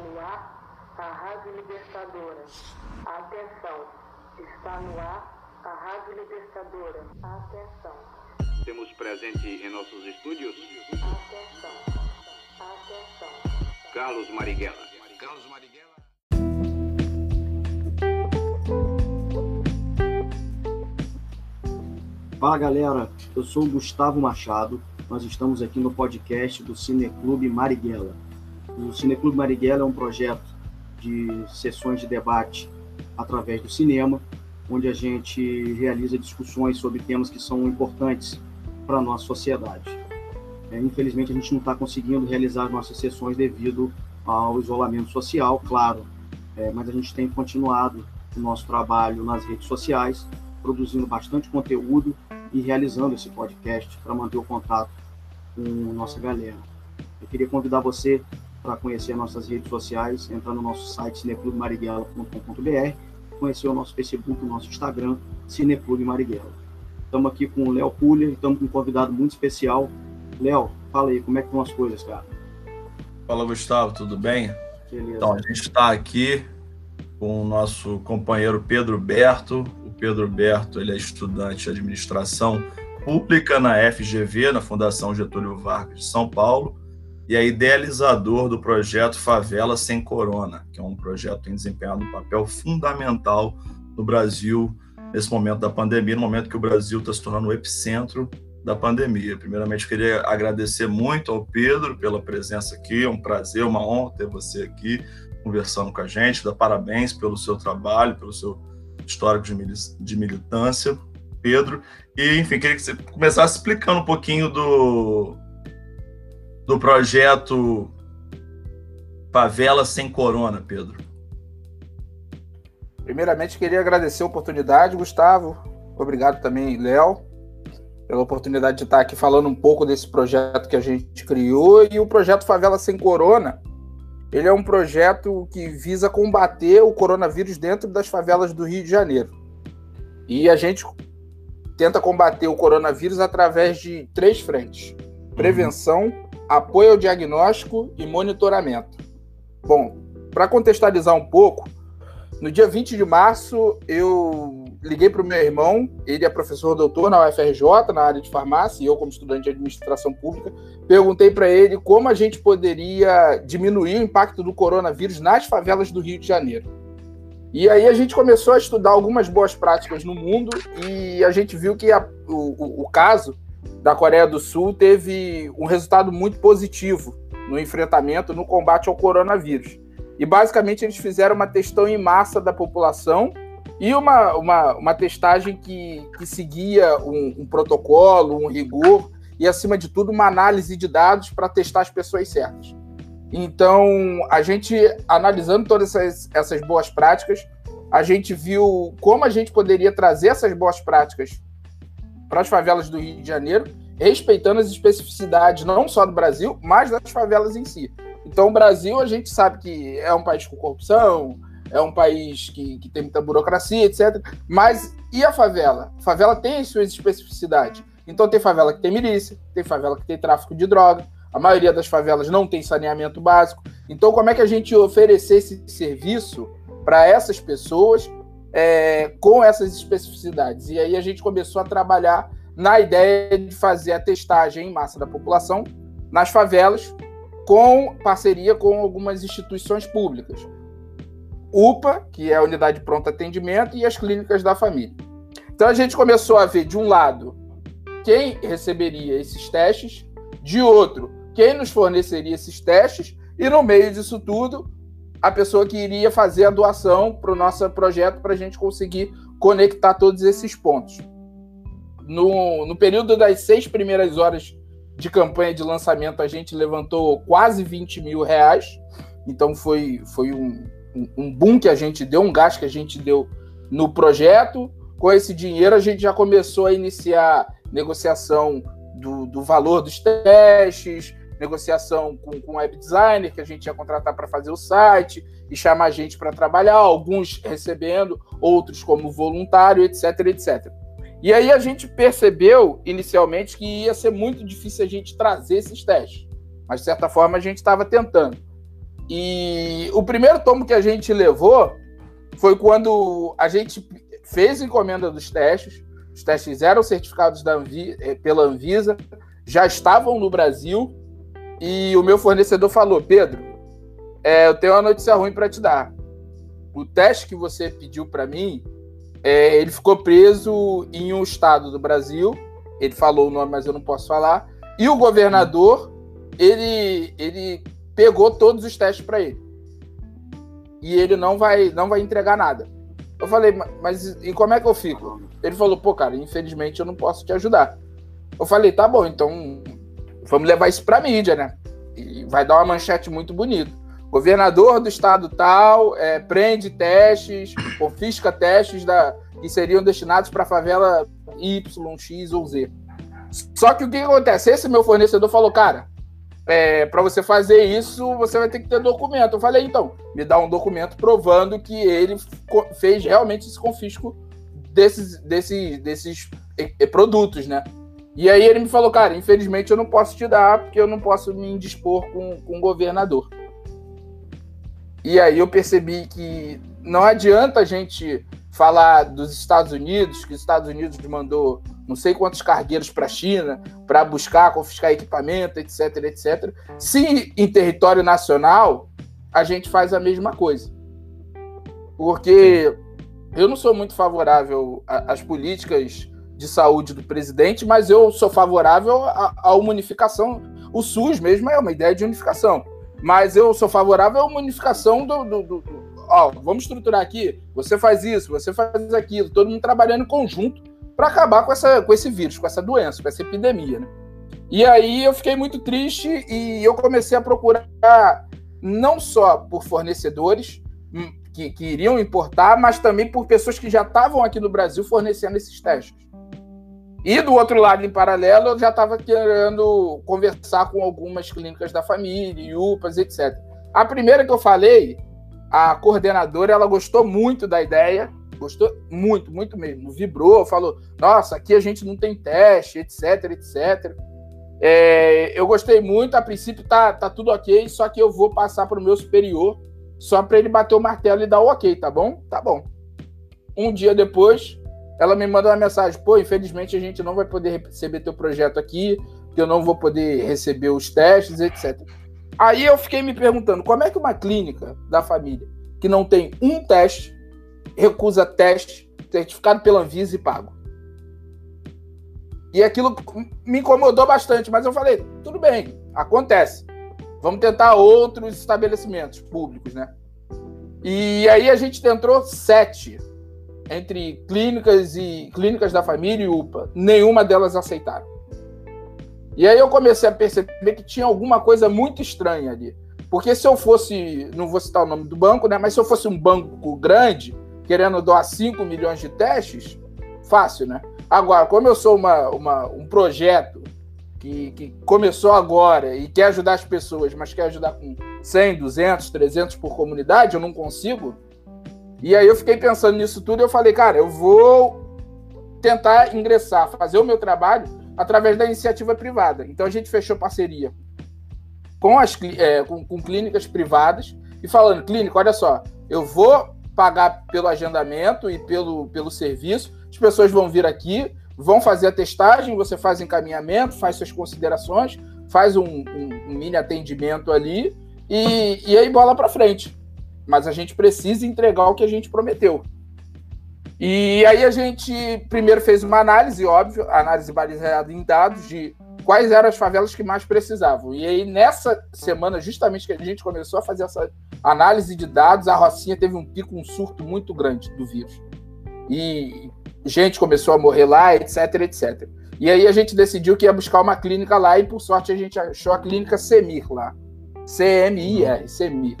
no ar a Rádio Libertadora. Atenção, está no ar a Rádio Libertadora. Atenção. Temos presente em nossos estúdios Atenção. Atenção. Carlos Marighella. Carlos Marighella. Fala galera, eu sou o Gustavo Machado. Nós estamos aqui no podcast do Cineclube Marighella. O Cineclube Marighella é um projeto de sessões de debate através do cinema, onde a gente realiza discussões sobre temas que são importantes para a nossa sociedade. É, infelizmente, a gente não está conseguindo realizar nossas sessões devido ao isolamento social, claro, é, mas a gente tem continuado o nosso trabalho nas redes sociais, produzindo bastante conteúdo e realizando esse podcast para manter o contato com nossa galera. Eu queria convidar você para conhecer nossas redes sociais, entrar no nosso site cineclubemarighella.com.br, conhecer o nosso Facebook, o nosso Instagram, Cineclube Marighella. Estamos aqui com o Léo Pulha, estamos com um convidado muito especial. Léo, fala aí, como é que estão as coisas, cara? Fala, Gustavo, tudo bem? Beleza. Então, a gente está aqui com o nosso companheiro Pedro Berto. O Pedro Berto ele é estudante de administração pública na FGV, na Fundação Getúlio Vargas de São Paulo, e é idealizador do projeto Favela Sem Corona, que é um projeto que tem desempenhado um papel fundamental no Brasil nesse momento da pandemia, no momento que o Brasil está se tornando o epicentro da pandemia. Primeiramente, queria agradecer muito ao Pedro pela presença aqui, é um prazer, uma honra ter você aqui conversando com a gente, dar parabéns pelo seu trabalho, pelo seu histórico de militância, Pedro. E, enfim, queria que você começasse explicando um pouquinho do, do projeto Favela Sem Corona, Pedro. Primeiramente, queria agradecer a oportunidade, Gustavo. Obrigado também, Léo, pela oportunidade de estar aqui falando um pouco desse projeto que a gente criou. E o projeto Favela Sem Corona, ele é um projeto que visa combater o coronavírus dentro das favelas do Rio de Janeiro. E a gente tenta combater o coronavírus através de três frentes: prevenção, apoio ao diagnóstico e monitoramento. Bom, para contextualizar um pouco, no dia 20 de março, eu liguei para o meu irmão, ele é professor doutor na UFRJ, na área de farmácia, e eu, como estudante de administração pública, perguntei para ele como a gente poderia diminuir o impacto do coronavírus nas favelas do Rio de Janeiro. E aí a gente começou a estudar algumas boas práticas no mundo e a gente viu que a, o, o caso da Coreia do Sul teve um resultado muito positivo no enfrentamento, no combate ao coronavírus. E basicamente eles fizeram uma testão em massa da população e uma, uma, uma testagem que, que seguia um, um protocolo, um rigor e, acima de tudo, uma análise de dados para testar as pessoas certas. Então, a gente, analisando todas essas, essas boas práticas, a gente viu como a gente poderia trazer essas boas práticas para as favelas do Rio de Janeiro, respeitando as especificidades não só do Brasil, mas das favelas em si. Então, o Brasil, a gente sabe que é um país com corrupção, é um país que, que tem muita burocracia, etc. Mas e a favela? A favela tem suas especificidades. Então, tem favela que tem milícia, tem favela que tem tráfico de droga, a maioria das favelas não tem saneamento básico. Então, como é que a gente oferecer esse serviço para essas pessoas é, com essas especificidades? E aí a gente começou a trabalhar na ideia de fazer a testagem em massa da população nas favelas, com parceria com algumas instituições públicas. UPA, que é a Unidade de Pronto Atendimento, e as clínicas da família. Então a gente começou a ver, de um lado, quem receberia esses testes, de outro, quem nos forneceria esses testes, e no meio disso tudo, a pessoa que iria fazer a doação para o nosso projeto para a gente conseguir conectar todos esses pontos. No, no período das seis primeiras horas de campanha de lançamento, a gente levantou quase 20 mil reais. Então foi, foi um, um boom que a gente deu, um gasto que a gente deu no projeto. Com esse dinheiro, a gente já começou a iniciar negociação do, do valor dos testes, negociação com, com web designer que a gente ia contratar para fazer o site e chamar a gente para trabalhar, alguns recebendo, outros como voluntário, etc, etc. E aí a gente percebeu inicialmente que ia ser muito difícil a gente trazer esses testes, mas de certa forma a gente estava tentando. E o primeiro tomo que a gente levou foi quando a gente fez a encomenda dos testes. Os testes eram certificados Anvi eh, pela Anvisa, já estavam no Brasil. E o meu fornecedor falou: Pedro, é, eu tenho uma notícia ruim para te dar. O teste que você pediu para mim, é, ele ficou preso em um estado do Brasil. Ele falou o nome, mas eu não posso falar. E o governador, ele, ele pegou todos os testes para ele. E ele não vai, não vai entregar nada. Eu falei, mas e como é que eu fico? Ele falou, pô, cara, infelizmente eu não posso te ajudar. Eu falei, tá bom, então vamos levar isso pra mídia, né? E vai dar uma manchete muito bonita. Governador do estado tal é, prende testes, confisca testes da, que seriam destinados para favela Y, X ou Z. Só que o que acontece? Esse meu fornecedor falou, cara, é, para você fazer isso, você vai ter que ter documento. Eu falei, então, me dá um documento provando que ele fez realmente esse confisco desses, desses, desses produtos, né? E aí ele me falou, cara, infelizmente eu não posso te dar, porque eu não posso me indispor com, com o governador. E aí eu percebi que não adianta a gente falar dos Estados Unidos, que os Estados Unidos mandou não sei quantos cargueiros para a China para buscar, confiscar equipamento, etc, etc. Se em território nacional a gente faz a mesma coisa. Porque eu não sou muito favorável às políticas de saúde do presidente, mas eu sou favorável à, unificação. O SUS mesmo é uma ideia de unificação. Mas eu sou favorável à unificação do, do, do, do ó, vamos estruturar aqui, você faz isso, você faz aquilo, todo mundo trabalhando em conjunto para acabar com, essa, com esse vírus, com essa doença, com essa epidemia. Né? E aí eu fiquei muito triste e eu comecei a procurar não só por fornecedores hum, que, que iriam importar, mas também por pessoas que já estavam aqui no Brasil fornecendo esses testes. E do outro lado, em paralelo, eu já estava querendo conversar com algumas clínicas da família, UPAs, etc. A primeira que eu falei, a coordenadora, ela gostou muito da ideia gostou muito, muito mesmo. Vibrou, falou: nossa, aqui a gente não tem teste, etc, etc. É, eu gostei muito, a princípio tá, tá tudo ok, só que eu vou passar para o meu superior só para ele bater o martelo e dar o ok, tá bom? Tá bom. Um dia depois, ela me manda uma mensagem: pô, infelizmente a gente não vai poder receber teu projeto aqui, porque eu não vou poder receber os testes, etc. Aí eu fiquei me perguntando: como é que uma clínica da família que não tem um teste recusa teste certificado pela Anvisa e pago. E aquilo me incomodou bastante, mas eu falei, tudo bem, acontece. Vamos tentar outros estabelecimentos públicos, né? E aí a gente tentou sete entre clínicas e clínicas da família e UPA. Nenhuma delas aceitaram. E aí eu comecei a perceber que tinha alguma coisa muito estranha ali. Porque se eu fosse, não vou citar o nome do banco, né? Mas se eu fosse um banco grande, querendo doar 5 milhões de testes, fácil, né? Agora, como eu sou uma, uma, um projeto que, que começou agora e quer ajudar as pessoas, mas quer ajudar com 100, 200, 300 por comunidade, eu não consigo. E aí eu fiquei pensando nisso tudo e eu falei, cara, eu vou tentar ingressar, fazer o meu trabalho através da iniciativa privada. Então a gente fechou parceria com, as, é, com, com clínicas privadas e falando, clínica, olha só, eu vou pagar pelo agendamento e pelo, pelo serviço. As pessoas vão vir aqui, vão fazer a testagem, você faz encaminhamento, faz suas considerações, faz um, um, um mini atendimento ali e, e aí bola para frente. Mas a gente precisa entregar o que a gente prometeu. E aí a gente primeiro fez uma análise, óbvio, análise baseada em dados de quais eram as favelas que mais precisavam. E aí, nessa semana, justamente que a gente começou a fazer essa análise de dados, a Rocinha teve um pico, um surto muito grande do vírus. E gente começou a morrer lá, etc, etc. E aí a gente decidiu que ia buscar uma clínica lá e, por sorte, a gente achou a clínica Semir lá. C-M-I-R, Semir.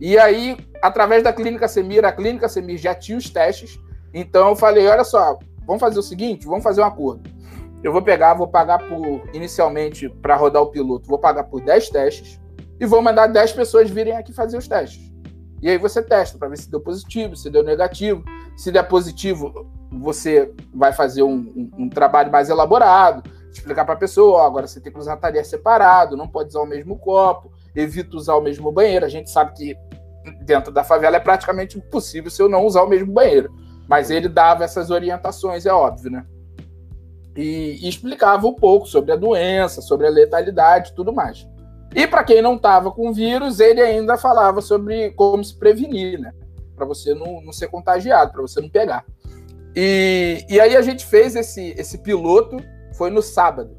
E aí, através da clínica Semir, a clínica Semir já tinha os testes. Então eu falei, olha só, vamos fazer o seguinte, vamos fazer um acordo eu vou pegar, vou pagar por, inicialmente, para rodar o piloto, vou pagar por 10 testes e vou mandar 10 pessoas virem aqui fazer os testes. E aí você testa para ver se deu positivo, se deu negativo. Se der positivo, você vai fazer um, um, um trabalho mais elaborado, explicar para a pessoa, agora você tem que usar tarefa separado, não pode usar o mesmo copo, evita usar o mesmo banheiro. A gente sabe que dentro da favela é praticamente impossível se eu não usar o mesmo banheiro. Mas ele dava essas orientações, é óbvio, né? E, e explicava um pouco sobre a doença, sobre a letalidade tudo mais. E para quem não estava com vírus, ele ainda falava sobre como se prevenir, né? Para você não, não ser contagiado, para você não pegar. E, e aí a gente fez esse, esse piloto, foi no sábado.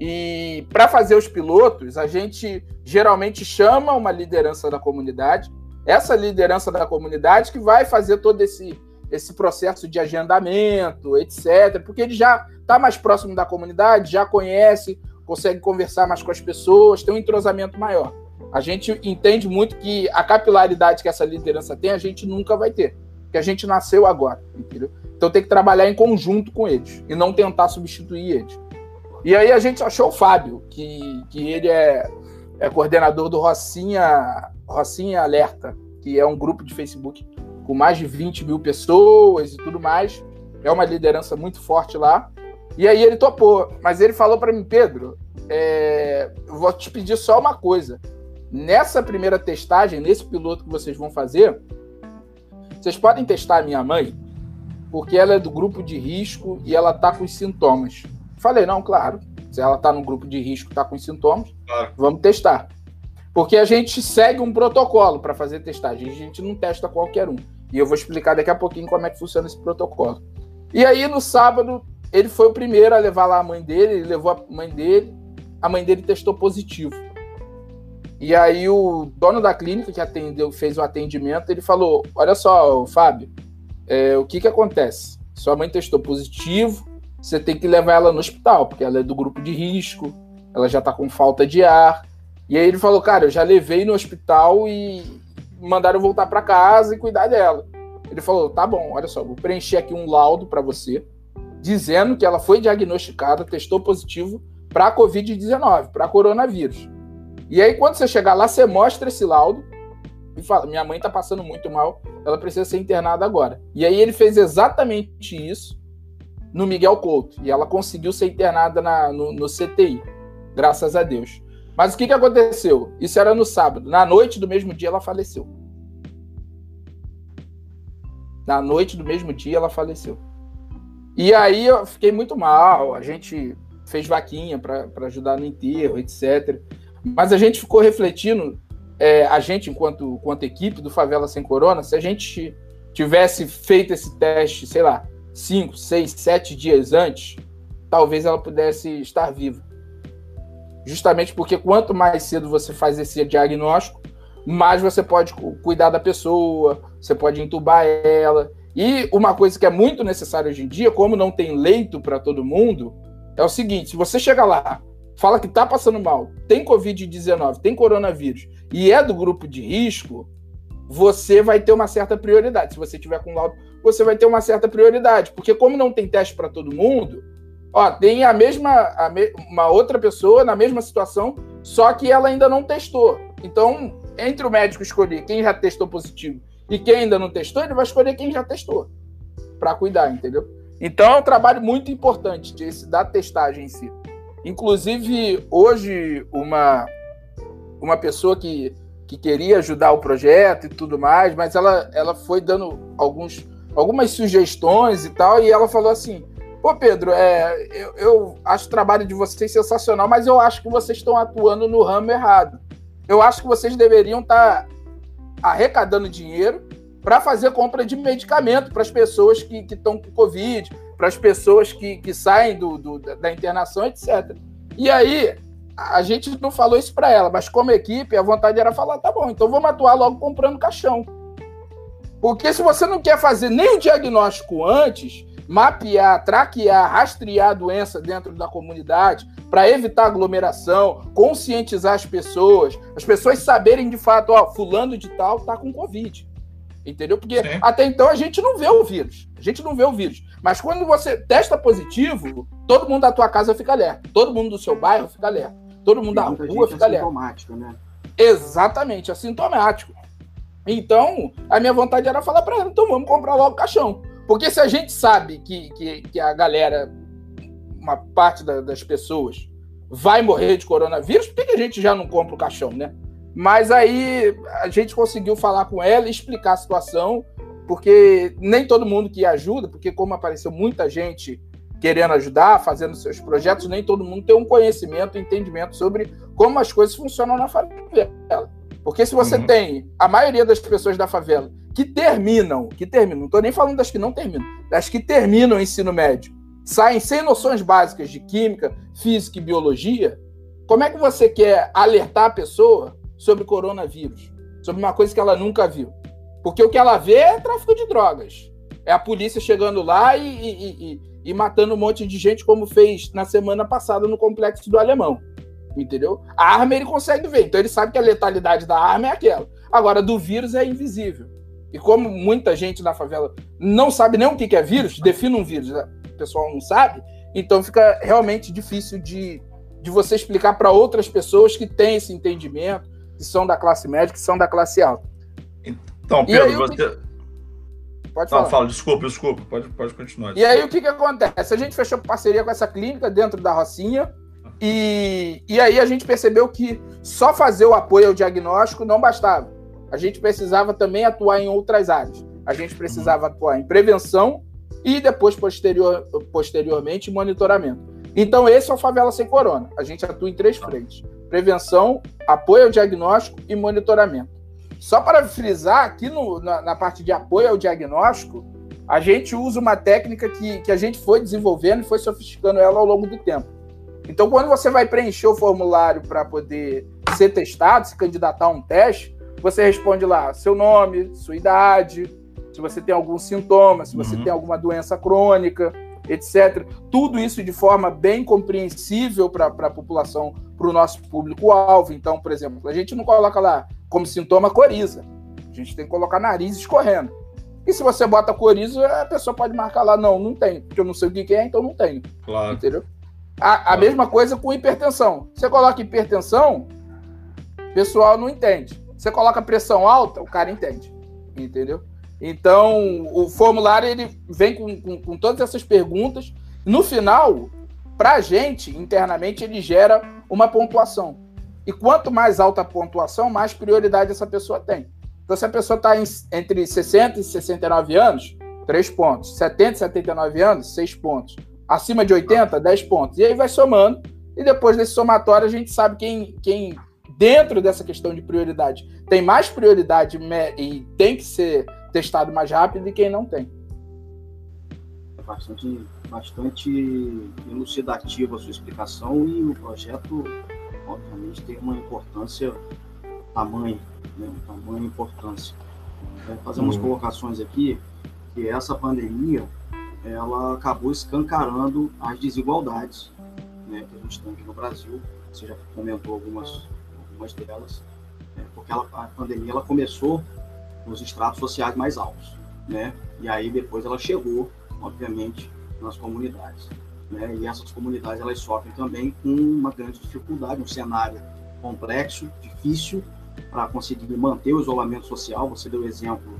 E para fazer os pilotos, a gente geralmente chama uma liderança da comunidade, essa liderança da comunidade que vai fazer todo esse, esse processo de agendamento, etc., porque ele já está mais próximo da comunidade, já conhece, consegue conversar mais com as pessoas, tem um entrosamento maior. A gente entende muito que a capilaridade que essa liderança tem, a gente nunca vai ter, porque a gente nasceu agora, entendeu? Então tem que trabalhar em conjunto com eles e não tentar substituir eles. E aí a gente achou o Fábio, que, que ele é, é coordenador do Rocinha, Rocinha Alerta, que é um grupo de Facebook com mais de 20 mil pessoas e tudo mais. É uma liderança muito forte lá. E aí ele topou, mas ele falou para mim, Pedro, é, eu vou te pedir só uma coisa. Nessa primeira testagem, nesse piloto que vocês vão fazer, vocês podem testar a minha mãe, porque ela é do grupo de risco e ela tá com os sintomas. Falei, não, claro. Se ela tá no grupo de risco, tá com os sintomas, claro. vamos testar. Porque a gente segue um protocolo para fazer testagem. A gente não testa qualquer um. E eu vou explicar daqui a pouquinho como é que funciona esse protocolo. E aí, no sábado, ele foi o primeiro a levar lá a mãe dele, ele levou a mãe dele, a mãe dele testou positivo. E aí o dono da clínica que atendeu, fez o atendimento, ele falou: Olha só, Fábio, é, o que que acontece? Sua mãe testou positivo, você tem que levar ela no hospital, porque ela é do grupo de risco, ela já tá com falta de ar. E aí ele falou: Cara, eu já levei no hospital e mandaram voltar para casa e cuidar dela. Ele falou: Tá bom, olha só, vou preencher aqui um laudo para você dizendo que ela foi diagnosticada, testou positivo para Covid-19, para coronavírus. E aí, quando você chegar lá, você mostra esse laudo e fala: minha mãe está passando muito mal, ela precisa ser internada agora. E aí ele fez exatamente isso no Miguel Couto. E ela conseguiu ser internada na, no, no CTI, graças a Deus. Mas o que, que aconteceu? Isso era no sábado. Na noite do mesmo dia, ela faleceu. Na noite do mesmo dia, ela faleceu. E aí eu fiquei muito mal, a gente fez vaquinha para ajudar no enterro, etc. Mas a gente ficou refletindo, é, a gente, enquanto, enquanto equipe do Favela Sem Corona, se a gente tivesse feito esse teste, sei lá, cinco, seis, sete dias antes, talvez ela pudesse estar viva. Justamente porque quanto mais cedo você faz esse diagnóstico, mais você pode cuidar da pessoa, você pode entubar ela. E uma coisa que é muito necessária hoje em dia, como não tem leito para todo mundo, é o seguinte: se você chega lá, fala que está passando mal, tem Covid-19, tem coronavírus e é do grupo de risco, você vai ter uma certa prioridade. Se você tiver com laudo, você vai ter uma certa prioridade, porque como não tem teste para todo mundo, ó, tem a mesma a me, uma outra pessoa na mesma situação, só que ela ainda não testou. Então, entre o médico escolher quem já testou positivo e quem ainda não testou, ele vai escolher quem já testou para cuidar, entendeu? Então é um trabalho muito importante esse da testagem em si. Inclusive, hoje, uma, uma pessoa que, que queria ajudar o projeto e tudo mais, mas ela, ela foi dando alguns, algumas sugestões e tal, e ela falou assim: Pô, Pedro, é, eu, eu acho o trabalho de vocês sensacional, mas eu acho que vocês estão atuando no ramo errado. Eu acho que vocês deveriam estar tá arrecadando dinheiro para fazer compra de medicamento para as pessoas que estão com Covid, para as pessoas que, que saem do, do, da internação, etc. E aí, a gente não falou isso para ela, mas como equipe, a vontade era falar: tá bom, então vamos atuar logo comprando caixão. Porque se você não quer fazer nem o diagnóstico antes, mapear, traquear, rastrear a doença dentro da comunidade para evitar aglomeração, conscientizar as pessoas, as pessoas saberem de fato, ó, fulano de tal tá com Covid. Entendeu? Porque Sim. até então a gente não vê o vírus. A gente não vê o vírus. Mas quando você testa positivo, todo mundo da tua casa fica alerta. Todo mundo do seu bairro fica alerta. Todo mundo da rua fica alerta. Né? Exatamente, assintomático. Então, a minha vontade era falar para ela, então vamos comprar logo o caixão. Porque se a gente sabe que, que, que a galera, uma parte da, das pessoas, vai morrer de coronavírus, por que, a gente já não compra o caixão, né? Mas aí a gente conseguiu falar com ela e explicar a situação, porque nem todo mundo que ajuda, porque como apareceu muita gente querendo ajudar, fazendo seus projetos, nem todo mundo tem um conhecimento, entendimento sobre como as coisas funcionam na favela. Porque se você uhum. tem a maioria das pessoas da favela que terminam, que terminam, não estou nem falando das que não terminam, das que terminam o ensino médio, saem sem noções básicas de química, física e biologia, como é que você quer alertar a pessoa sobre coronavírus? Sobre uma coisa que ela nunca viu? Porque o que ela vê é tráfico de drogas. É a polícia chegando lá e, e, e, e matando um monte de gente, como fez na semana passada no complexo do Alemão. Entendeu? A arma ele consegue ver, então ele sabe que a letalidade da arma é aquela. Agora, do vírus é invisível. E como muita gente na favela não sabe nem o que é vírus, define um vírus, né? o pessoal não sabe, então fica realmente difícil de, de você explicar para outras pessoas que têm esse entendimento, que são da classe média, que são da classe alta. Então, Pedro, aí, você. Pode falar. Não, fala, desculpa, desculpa, pode, pode continuar. E aí o que, que acontece? A gente fechou parceria com essa clínica dentro da Rocinha. E, e aí a gente percebeu que só fazer o apoio ao diagnóstico não bastava. A gente precisava também atuar em outras áreas. A gente precisava atuar em prevenção e depois, posterior, posteriormente, monitoramento. Então, esse é o Favela Sem Corona. A gente atua em três frentes: prevenção, apoio ao diagnóstico e monitoramento. Só para frisar, aqui no, na, na, parte de apoio ao diagnóstico, a gente usa uma técnica que, que a gente foi desenvolvendo e foi sofisticando ela ao longo do tempo. Então, quando você vai preencher o formulário para poder ser testado, se candidatar a um teste, você responde lá seu nome, sua idade, se você tem algum sintoma, se você uhum. tem alguma doença crônica, etc. Tudo isso de forma bem compreensível para a população, para o nosso público-alvo. Então, por exemplo, a gente não coloca lá como sintoma coriza. A gente tem que colocar nariz escorrendo. E se você bota coriza, a pessoa pode marcar lá, não, não tem, porque eu não sei o que é, então não tenho. Claro. Entendeu? A, a claro. mesma coisa com hipertensão. Você coloca hipertensão, o pessoal não entende. Você coloca pressão alta, o cara entende. Entendeu? Então, o formulário ele vem com, com, com todas essas perguntas. No final, para a gente, internamente, ele gera uma pontuação. E quanto mais alta a pontuação, mais prioridade essa pessoa tem. Então, se a pessoa está entre 60 e 69 anos, 3 pontos. 70 e 79 anos, 6 pontos. Acima de 80, 10 pontos. E aí vai somando. E depois desse somatório, a gente sabe quem, quem dentro dessa questão de prioridade, tem mais prioridade e tem que ser testado mais rápido e quem não tem. É bastante, bastante elucidativa a sua explicação e o projeto, obviamente, tem uma importância tamanho, né? tamanho importância. É, fazemos uhum. colocações aqui que essa pandemia ela acabou escancarando as desigualdades né, que a gente tem aqui no Brasil. Você já comentou algumas, algumas delas, né, porque ela, a pandemia ela começou nos estratos sociais mais altos, né? E aí depois ela chegou, obviamente, nas comunidades, né? E essas comunidades elas sofrem também com uma grande dificuldade, um cenário complexo, difícil para conseguir manter o isolamento social. Você deu exemplo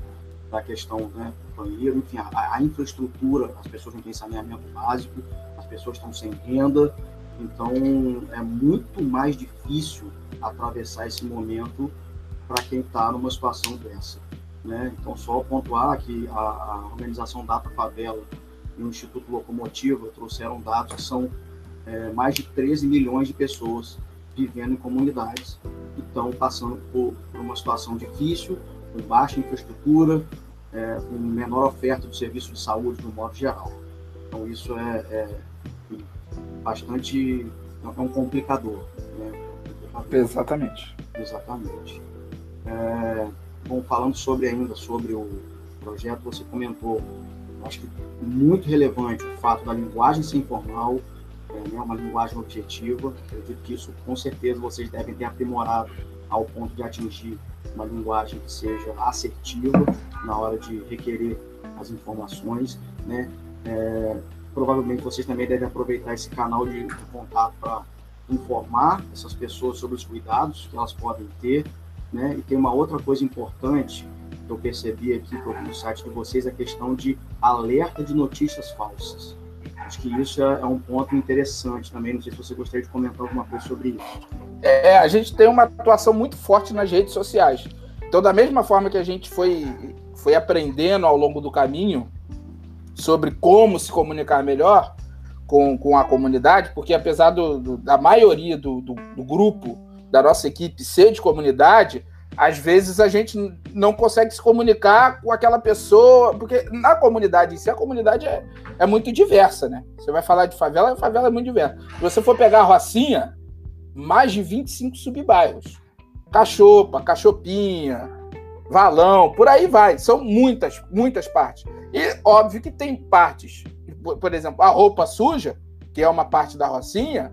da questão né, do banheiro, enfim, a, a, infraestrutura, as pessoas não têm saneamento básico, as pessoas estão sem renda, então é muito mais difícil atravessar esse momento para quem está numa situação dessa. Né? Então, só pontuar que a, a organização Data Favela e o Instituto Locomotiva trouxeram dados que são é, mais de 13 milhões de pessoas vivendo em comunidades que estão passando por, por uma situação difícil, com baixa infraestrutura, é, com menor oferta de serviços de saúde no modo geral. Então, isso é, é bastante. é um complicador. Né? Exatamente. Exatamente. É, bom, falando sobre ainda sobre o projeto, você comentou, acho que muito relevante o fato da linguagem ser informal, é, né, uma linguagem objetiva. Acredito que isso, com certeza, vocês devem ter aprimorado ao ponto de atingir uma linguagem que seja assertiva na hora de requerer as informações, né? É, provavelmente vocês também devem aproveitar esse canal de, de contato para informar essas pessoas sobre os cuidados que elas podem ter, né? E tem uma outra coisa importante que eu percebi aqui no site de vocês, a questão de alerta de notícias falsas. Acho que isso é, é um ponto interessante também. Não sei se você gostaria de comentar alguma coisa sobre isso. É, a gente tem uma atuação muito forte nas redes sociais. Então, da mesma forma que a gente foi, foi aprendendo ao longo do caminho sobre como se comunicar melhor com, com a comunidade, porque apesar do, do da maioria do, do, do grupo da nossa equipe ser de comunidade, às vezes a gente não consegue se comunicar com aquela pessoa, porque na comunidade em si, a comunidade é, é muito diversa, né? Você vai falar de favela, a favela é muito diversa. Se você for pegar a Rocinha, mais de 25 subbairros. Cachopa, Cachopinha, Valão, por aí vai. São muitas, muitas partes. E óbvio que tem partes, por exemplo, a roupa suja, que é uma parte da Rocinha,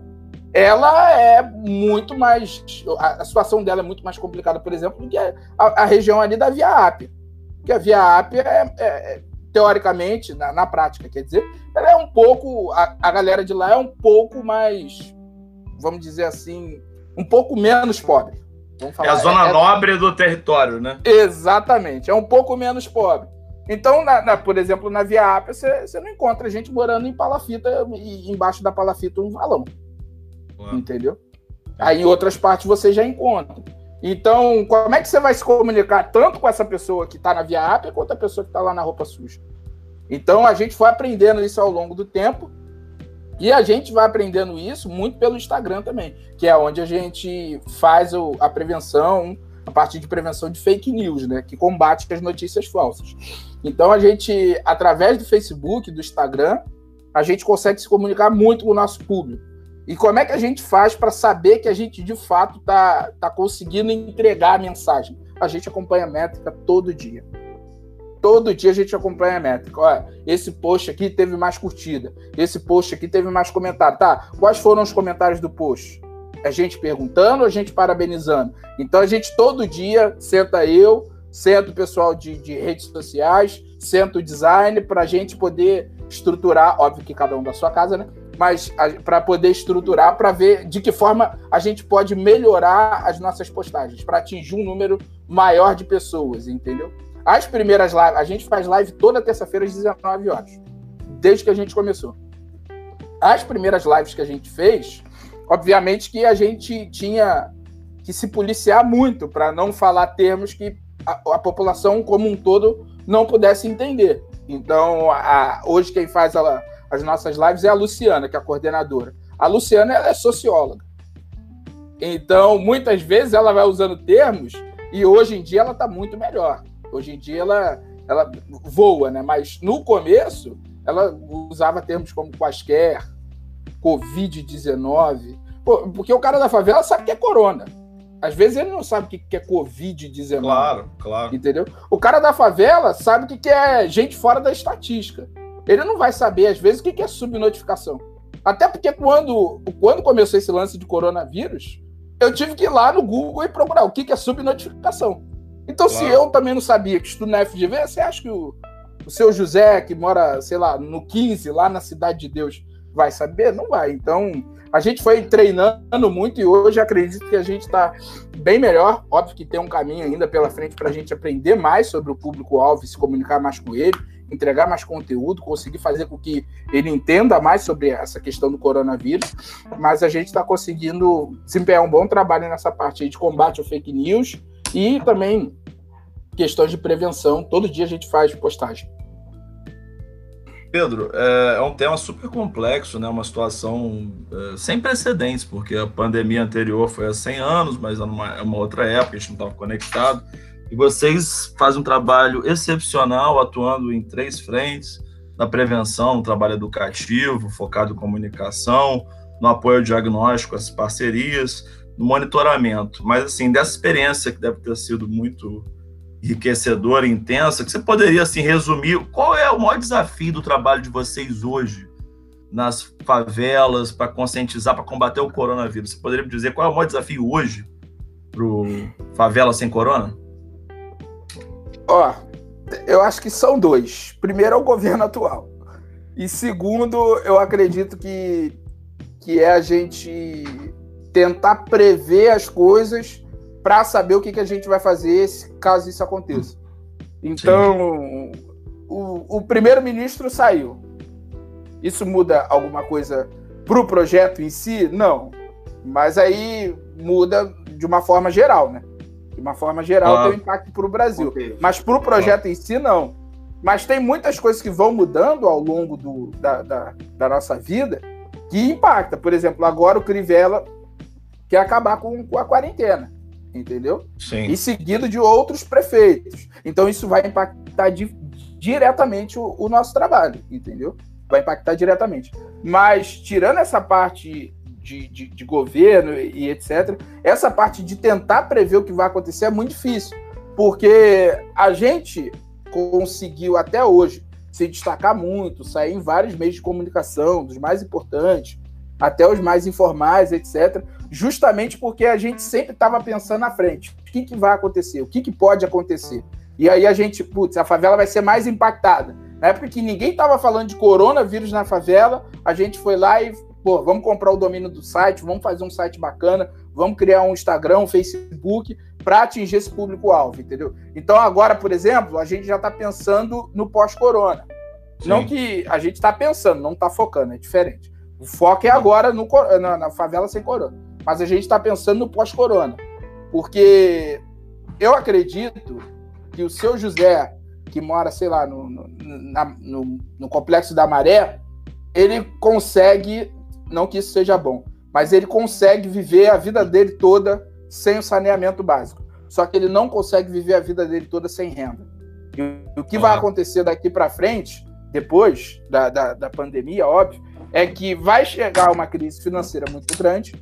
ela é muito mais. A, situação dela é muito mais complicada, por exemplo, do que a, a, região ali da Via Ápia. Porque a Via Ápia, é, é, é, teoricamente, na, na, prática, quer dizer, ela é um pouco. A, a galera de lá é um pouco mais. Vamos dizer assim. Um pouco menos pobre. Falar, é a zona é, nobre do território, né? Exatamente. É um pouco menos pobre. Então, na, na, por exemplo, na Via Ápia, você não encontra gente morando em palafita e embaixo da palafita um valão. Entendeu? Aí em outras partes você já encontra. Então, como é que você vai se comunicar tanto com essa pessoa que está na Via Ápia quanto a pessoa que está lá na roupa suja? Então, a gente foi aprendendo isso ao longo do tempo e a gente vai aprendendo isso muito pelo Instagram também, que é onde a gente faz a prevenção, a partir de prevenção de fake news, né, que combate as notícias falsas. Então, a gente, através do Facebook, do Instagram, a gente consegue se comunicar muito com o nosso público. E como é que a gente faz para saber que a gente de fato está tá conseguindo entregar a mensagem? A gente acompanha a métrica todo dia. Todo dia a gente acompanha a métrica. Olha, esse post aqui teve mais curtida. Esse post aqui teve mais comentário. Tá, quais foram os comentários do post? A gente perguntando a gente parabenizando? Então a gente todo dia senta eu, senta o pessoal de, de redes sociais, senta o design para a gente poder estruturar, óbvio que cada um da sua casa, né? mas para poder estruturar, para ver de que forma a gente pode melhorar as nossas postagens, para atingir um número maior de pessoas, entendeu? As primeiras lives, a gente faz live toda terça-feira às 19 horas, desde que a gente começou. As primeiras lives que a gente fez, obviamente que a gente tinha que se policiar muito para não falar termos que a, a, população como um todo não pudesse entender. Então, a, hoje quem faz a, as nossas lives é a Luciana, que é a coordenadora. A Luciana é socióloga. Então, muitas vezes ela vai usando termos e hoje em dia ela está muito melhor. Hoje em dia ela, ela voa, né? Mas no começo ela usava termos como quaisquer, Covid-19, porque o cara da favela sabe que é corona. Às vezes ele não sabe o que é Covid-19. Claro, claro. Entendeu? O cara da favela sabe o que é gente fora da estatística ele não vai saber, às vezes, o que é subnotificação. Até porque quando, quando começou esse lance de coronavírus, eu tive que ir lá no Google e procurar o que é subnotificação. Então, claro. se eu também não sabia que estudo na FGV, você acha que o, o seu José, que mora, sei lá, no 15, lá na Cidade de Deus, vai saber? Não vai. Então, a gente foi treinando muito e hoje acredito que a gente está bem melhor. Óbvio que tem um caminho ainda pela frente para a gente aprender mais sobre o público-alvo se comunicar mais com ele entregar mais conteúdo, conseguir fazer com que ele entenda mais sobre essa questão do coronavírus, mas a gente está conseguindo desempenhar um bom trabalho nessa parte de combate ao fake news e também questões de prevenção. Todo dia a gente faz postagem. Pedro, é, é um tema super complexo, né? uma situação é, sem precedentes, porque a pandemia anterior foi há 100 anos, mas é uma, é uma outra época, a gente não estava conectado. E vocês fazem um trabalho excepcional, atuando em três frentes: na prevenção, no trabalho educativo, focado em comunicação, no apoio ao diagnóstico, as parcerias, no monitoramento. Mas, assim, dessa experiência que deve ter sido muito enriquecedora, intensa, que você poderia, assim, resumir qual é o maior desafio do trabalho de vocês hoje nas favelas para conscientizar, para combater o coronavírus? Você poderia me dizer qual é o maior desafio hoje para Favela Sem Corona? Ó, eu acho que são dois. Primeiro é o governo atual. E segundo, eu acredito que, que é a gente tentar prever as coisas para saber o que, que a gente vai fazer caso isso aconteça. Então, o, o primeiro-ministro saiu. Isso muda alguma coisa para o projeto em si? Não. Mas aí muda de uma forma geral, né? De uma forma geral ah. tem um impacto para o Brasil. Okay. Mas para o projeto ah. em si, não. Mas tem muitas coisas que vão mudando ao longo do, da, da, da nossa vida que impacta. Por exemplo, agora o Crivella quer acabar com, com a quarentena, entendeu? Sim. E seguido de outros prefeitos. Então isso vai impactar di, diretamente o, o nosso trabalho, entendeu? Vai impactar diretamente. Mas tirando essa parte de, de, de, governo e etc. Essa parte de tentar prever o que vai acontecer é muito difícil, porque a gente conseguiu até hoje se destacar muito, sair em vários meios de comunicação, dos mais importantes, até os mais informais, etc. Justamente porque a gente sempre estava pensando na frente. O que, que vai acontecer? O que, que pode acontecer? E aí a gente, putz, a favela vai ser mais impactada. Na época que ninguém estava falando de coronavírus na favela, a gente foi lá e, pô, vamos comprar o domínio do site, vamos fazer um site bacana, vamos criar um Instagram, um Facebook, para atingir esse público-alvo, entendeu? Então, agora, por exemplo, a gente já está pensando no pós-corona. Não que a gente está pensando, não está focando, é diferente. O foco é agora no, na, na favela sem corona. Mas a gente está pensando no pós-corona. Porque eu acredito que o seu José, que mora, sei lá, no, no, na, no, no complexo da Maré, ele consegue, não que isso seja bom, mas ele consegue viver a vida dele toda sem o saneamento básico. Só que ele não consegue viver a vida dele toda sem renda. E o que vai acontecer daqui para frente, depois da, da, da, pandemia, óbvio, é que vai chegar uma crise financeira muito grande.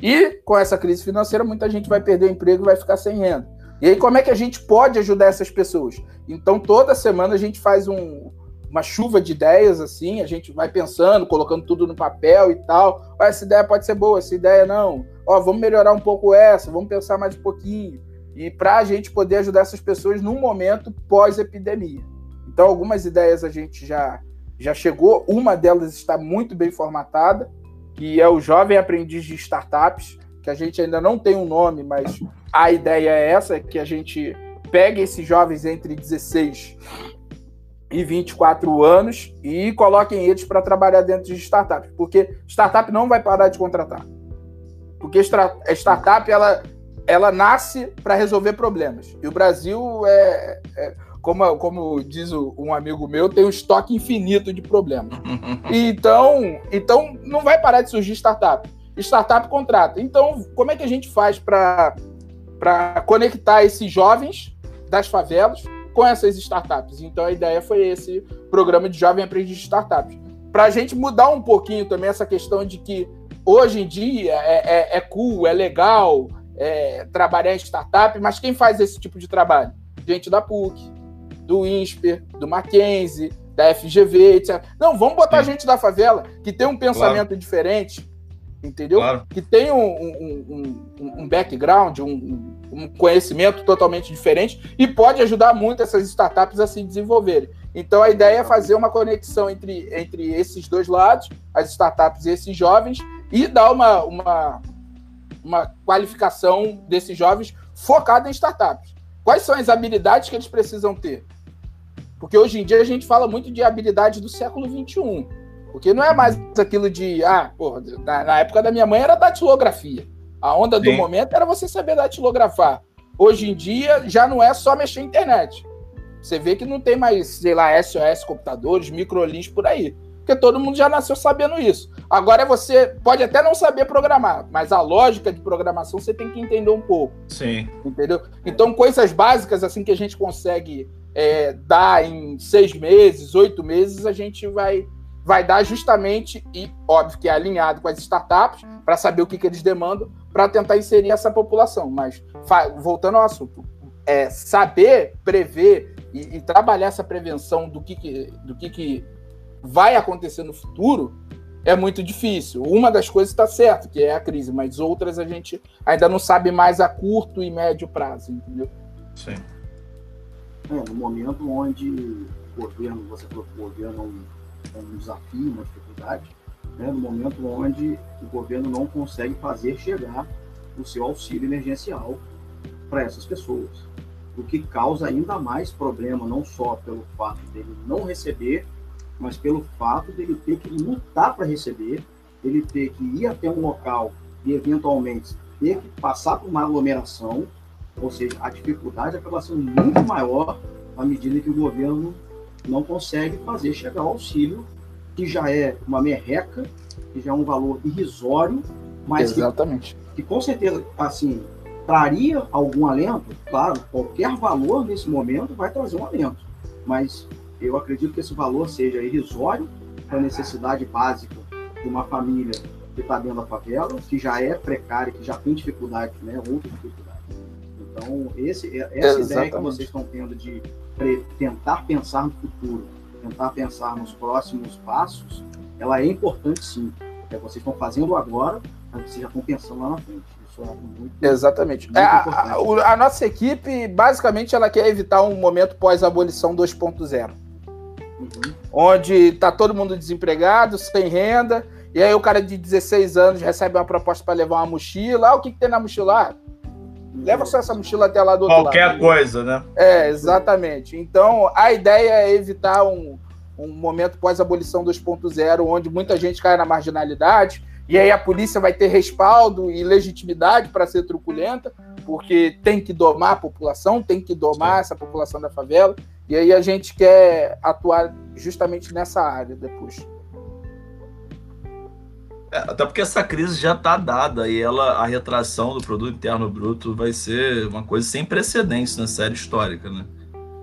E com essa crise financeira, muita gente vai perder o emprego e vai ficar sem renda. E aí, como é que a gente pode ajudar essas pessoas? Então, toda semana a gente faz um, uma chuva de ideias, assim, a gente vai pensando, colocando tudo no papel e tal. Ó, essa ideia pode ser boa, essa ideia não ó, vamos melhorar um pouco essa, vamos pensar mais um pouquinho. E para a gente poder ajudar essas pessoas num momento pós-epidemia. Então, algumas ideias a gente já, já chegou, uma delas está muito bem formatada, que é o Jovem Aprendiz de Startups, que a gente ainda não tem um nome, mas a ideia é essa, que a gente pegue esses jovens entre 16 e 24 anos e coloquem eles para trabalhar dentro de startups, porque startup não vai parar de contratar. Porque a startup ela, ela nasce para resolver problemas. E o Brasil é, é como, como diz um amigo meu, tem um estoque infinito de problemas. Então, então não vai parar de surgir startup. Startup contrata. Então, como é que a gente faz para conectar esses jovens das favelas com essas startups? Então, a ideia foi esse programa de Jovem Aprendiz de Startups. Para a gente mudar um pouquinho também essa questão de que hoje em dia é, é, é cool, é legal é, trabalhar em startup, mas quem faz esse tipo de trabalho? Gente da PUC, do INSPER, do Mackenzie, da FGV, etc. Não, vamos botar Sim. gente da favela que tem um pensamento claro. diferente, entendeu? Claro. Que tem um, um, um, um background, um, conhecimento totalmente diferente e pode ajudar muito essas startups a se desenvolverem. Então a ideia é fazer uma conexão entre, entre esses dois lados, as startups e esses jovens, e dar uma, uma, uma qualificação desses jovens focada em startups. Quais são as habilidades que eles precisam ter? Porque hoje em dia a gente fala muito de habilidade do século XXI. Porque não é mais aquilo de, ah, porra, na, na época da minha mãe era datilografia. A onda Sim. do momento era você saber datilografar. Hoje em dia já não é só mexer na internet. Você vê que não tem mais, sei lá, SOS computadores, microlins por aí porque todo mundo já nasceu sabendo isso. Agora você pode até não saber programar, mas a lógica de programação você tem que entender um pouco. Sim. Entendeu? Então, coisas básicas assim que a gente consegue é, dar em seis meses, oito meses, a gente vai, vai dar justamente, e óbvio que é alinhado com as startups, para saber o que, que eles demandam, para tentar inserir essa população. Mas, voltando ao assunto, é, saber prever e, e, trabalhar essa prevenção do que, que do que, que vai acontecer no futuro é muito difícil. Uma das coisas está certo, que é a crise, mas outras a gente ainda não sabe mais a curto e médio prazo, entendeu? Sim. É, no momento onde o governo, você falou que o governo é um, é um desafio, uma dificuldade, né, no momento onde o governo não consegue fazer chegar o seu auxílio emergencial para essas pessoas. O que causa ainda mais problema, não só pelo fato dele não receber, mas pelo fato dele ter que lutar para receber, ele ter que ir até um local e eventualmente ter que passar por uma aglomeração, ou seja, a dificuldade acaba sendo muito maior à medida que o governo não consegue fazer chegar o auxílio, que já é uma merreca, que já é um valor irrisório, mas Exatamente. Que, que com certeza, assim, traria algum alento, claro, qualquer valor nesse momento vai trazer um alento, mas eu acredito que esse valor seja irrisório para a necessidade básica de uma família que está dentro da favela, que já é precária, que já tem dificuldade, né, outra dificuldade. Então, esse, essa Exatamente. ideia que vocês estão tendo de tentar pensar no futuro, tentar pensar nos próximos passos, ela é importante sim. É, vocês estão fazendo agora, mas vocês já estão pensando lá na frente. Isso é muito, Exatamente. Muito é, a, a, a, nossa equipe, basicamente, ela quer evitar um momento pós-abolição 2.0. Uhum. Onde está todo mundo desempregado, sem renda, e aí o cara de 16 anos recebe uma proposta para levar uma mochila. Ah, o que, que tem na mochila? Leva só essa mochila até lá do outro Qualquer lado. coisa, né? É, exatamente. Então, a ideia é evitar um, um momento pós-abolição 2.0, onde muita gente cai na marginalidade, e aí a polícia vai ter respaldo e legitimidade para ser truculenta, porque tem que domar a população, tem que domar essa população da favela, e aí a gente quer atuar justamente nessa área depois. É, até porque essa crise já está dada e ela, a retração do produto interno bruto vai ser uma coisa sem precedentes na série histórica, né?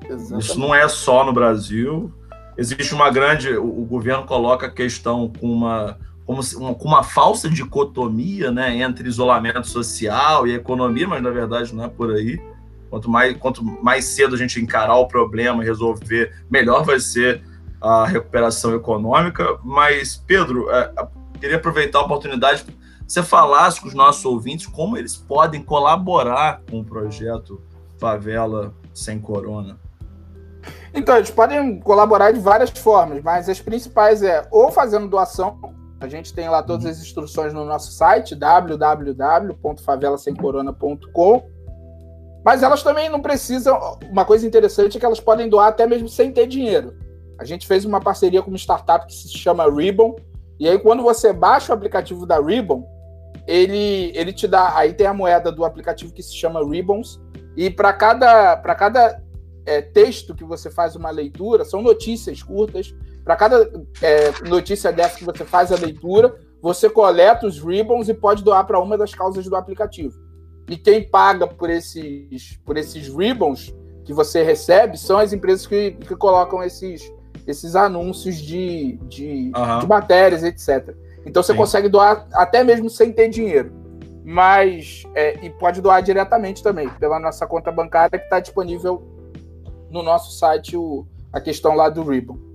Exatamente. Isso não é só no Brasil. Existe uma grande, o, o governo coloca a questão com uma, como uma, uma falsa dicotomia, né, entre isolamento social e economia, mas na verdade não é por aí. Quanto mais, quanto mais cedo a gente encarar o problema e resolver, melhor vai ser a recuperação econômica. Mas, Pedro, é, queria aproveitar a oportunidade para você falasse com os nossos ouvintes como eles podem colaborar com o projeto Favela Sem Corona. Então, eles podem colaborar de várias formas, mas as principais é ou fazendo doação. A gente tem lá todas as instruções no nosso site, www.favelasemcorona.com. Mas elas também não precisam. Uma coisa interessante é que elas podem doar até mesmo sem ter dinheiro. A gente fez uma parceria com uma startup que se chama Ribbon, e aí, quando você baixa o aplicativo da Ribbon, ele, ele te dá. Aí tem a moeda do aplicativo que se chama Ribbons. E para cada, cada é, texto que você faz uma leitura, são notícias curtas. Para cada é, notícia dessa que você faz a leitura, você coleta os ribbons e pode doar para uma das causas do aplicativo. E quem paga por esses, por esses ribbons que você recebe são as empresas que, que colocam esses, esses anúncios de, de, uhum. de matérias, etc. Então você Sim. consegue doar até mesmo sem ter dinheiro. Mas. É, e pode doar diretamente também, pela nossa conta bancária que está disponível no nosso site o, a questão lá do Ribbon.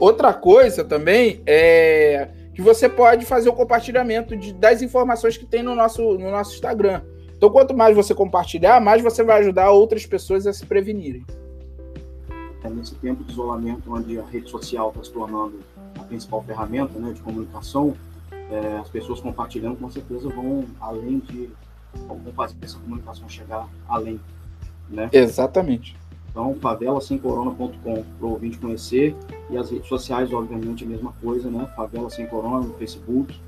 Outra coisa também é que você pode fazer o compartilhamento de, das informações que tem no nosso, no nosso Instagram. Então, quanto mais você compartilhar, mais você vai ajudar outras pessoas a se prevenirem é nesse tempo de isolamento, onde a rede social está se tornando a principal ferramenta né, de comunicação, é, as pessoas compartilhando com certeza vão além de vão fazer essa comunicação chegar além, né? Exatamente. Então, favela sem corona.com para o ouvinte conhecer e as redes sociais, obviamente, a mesma coisa, né? Favela sem corona no Facebook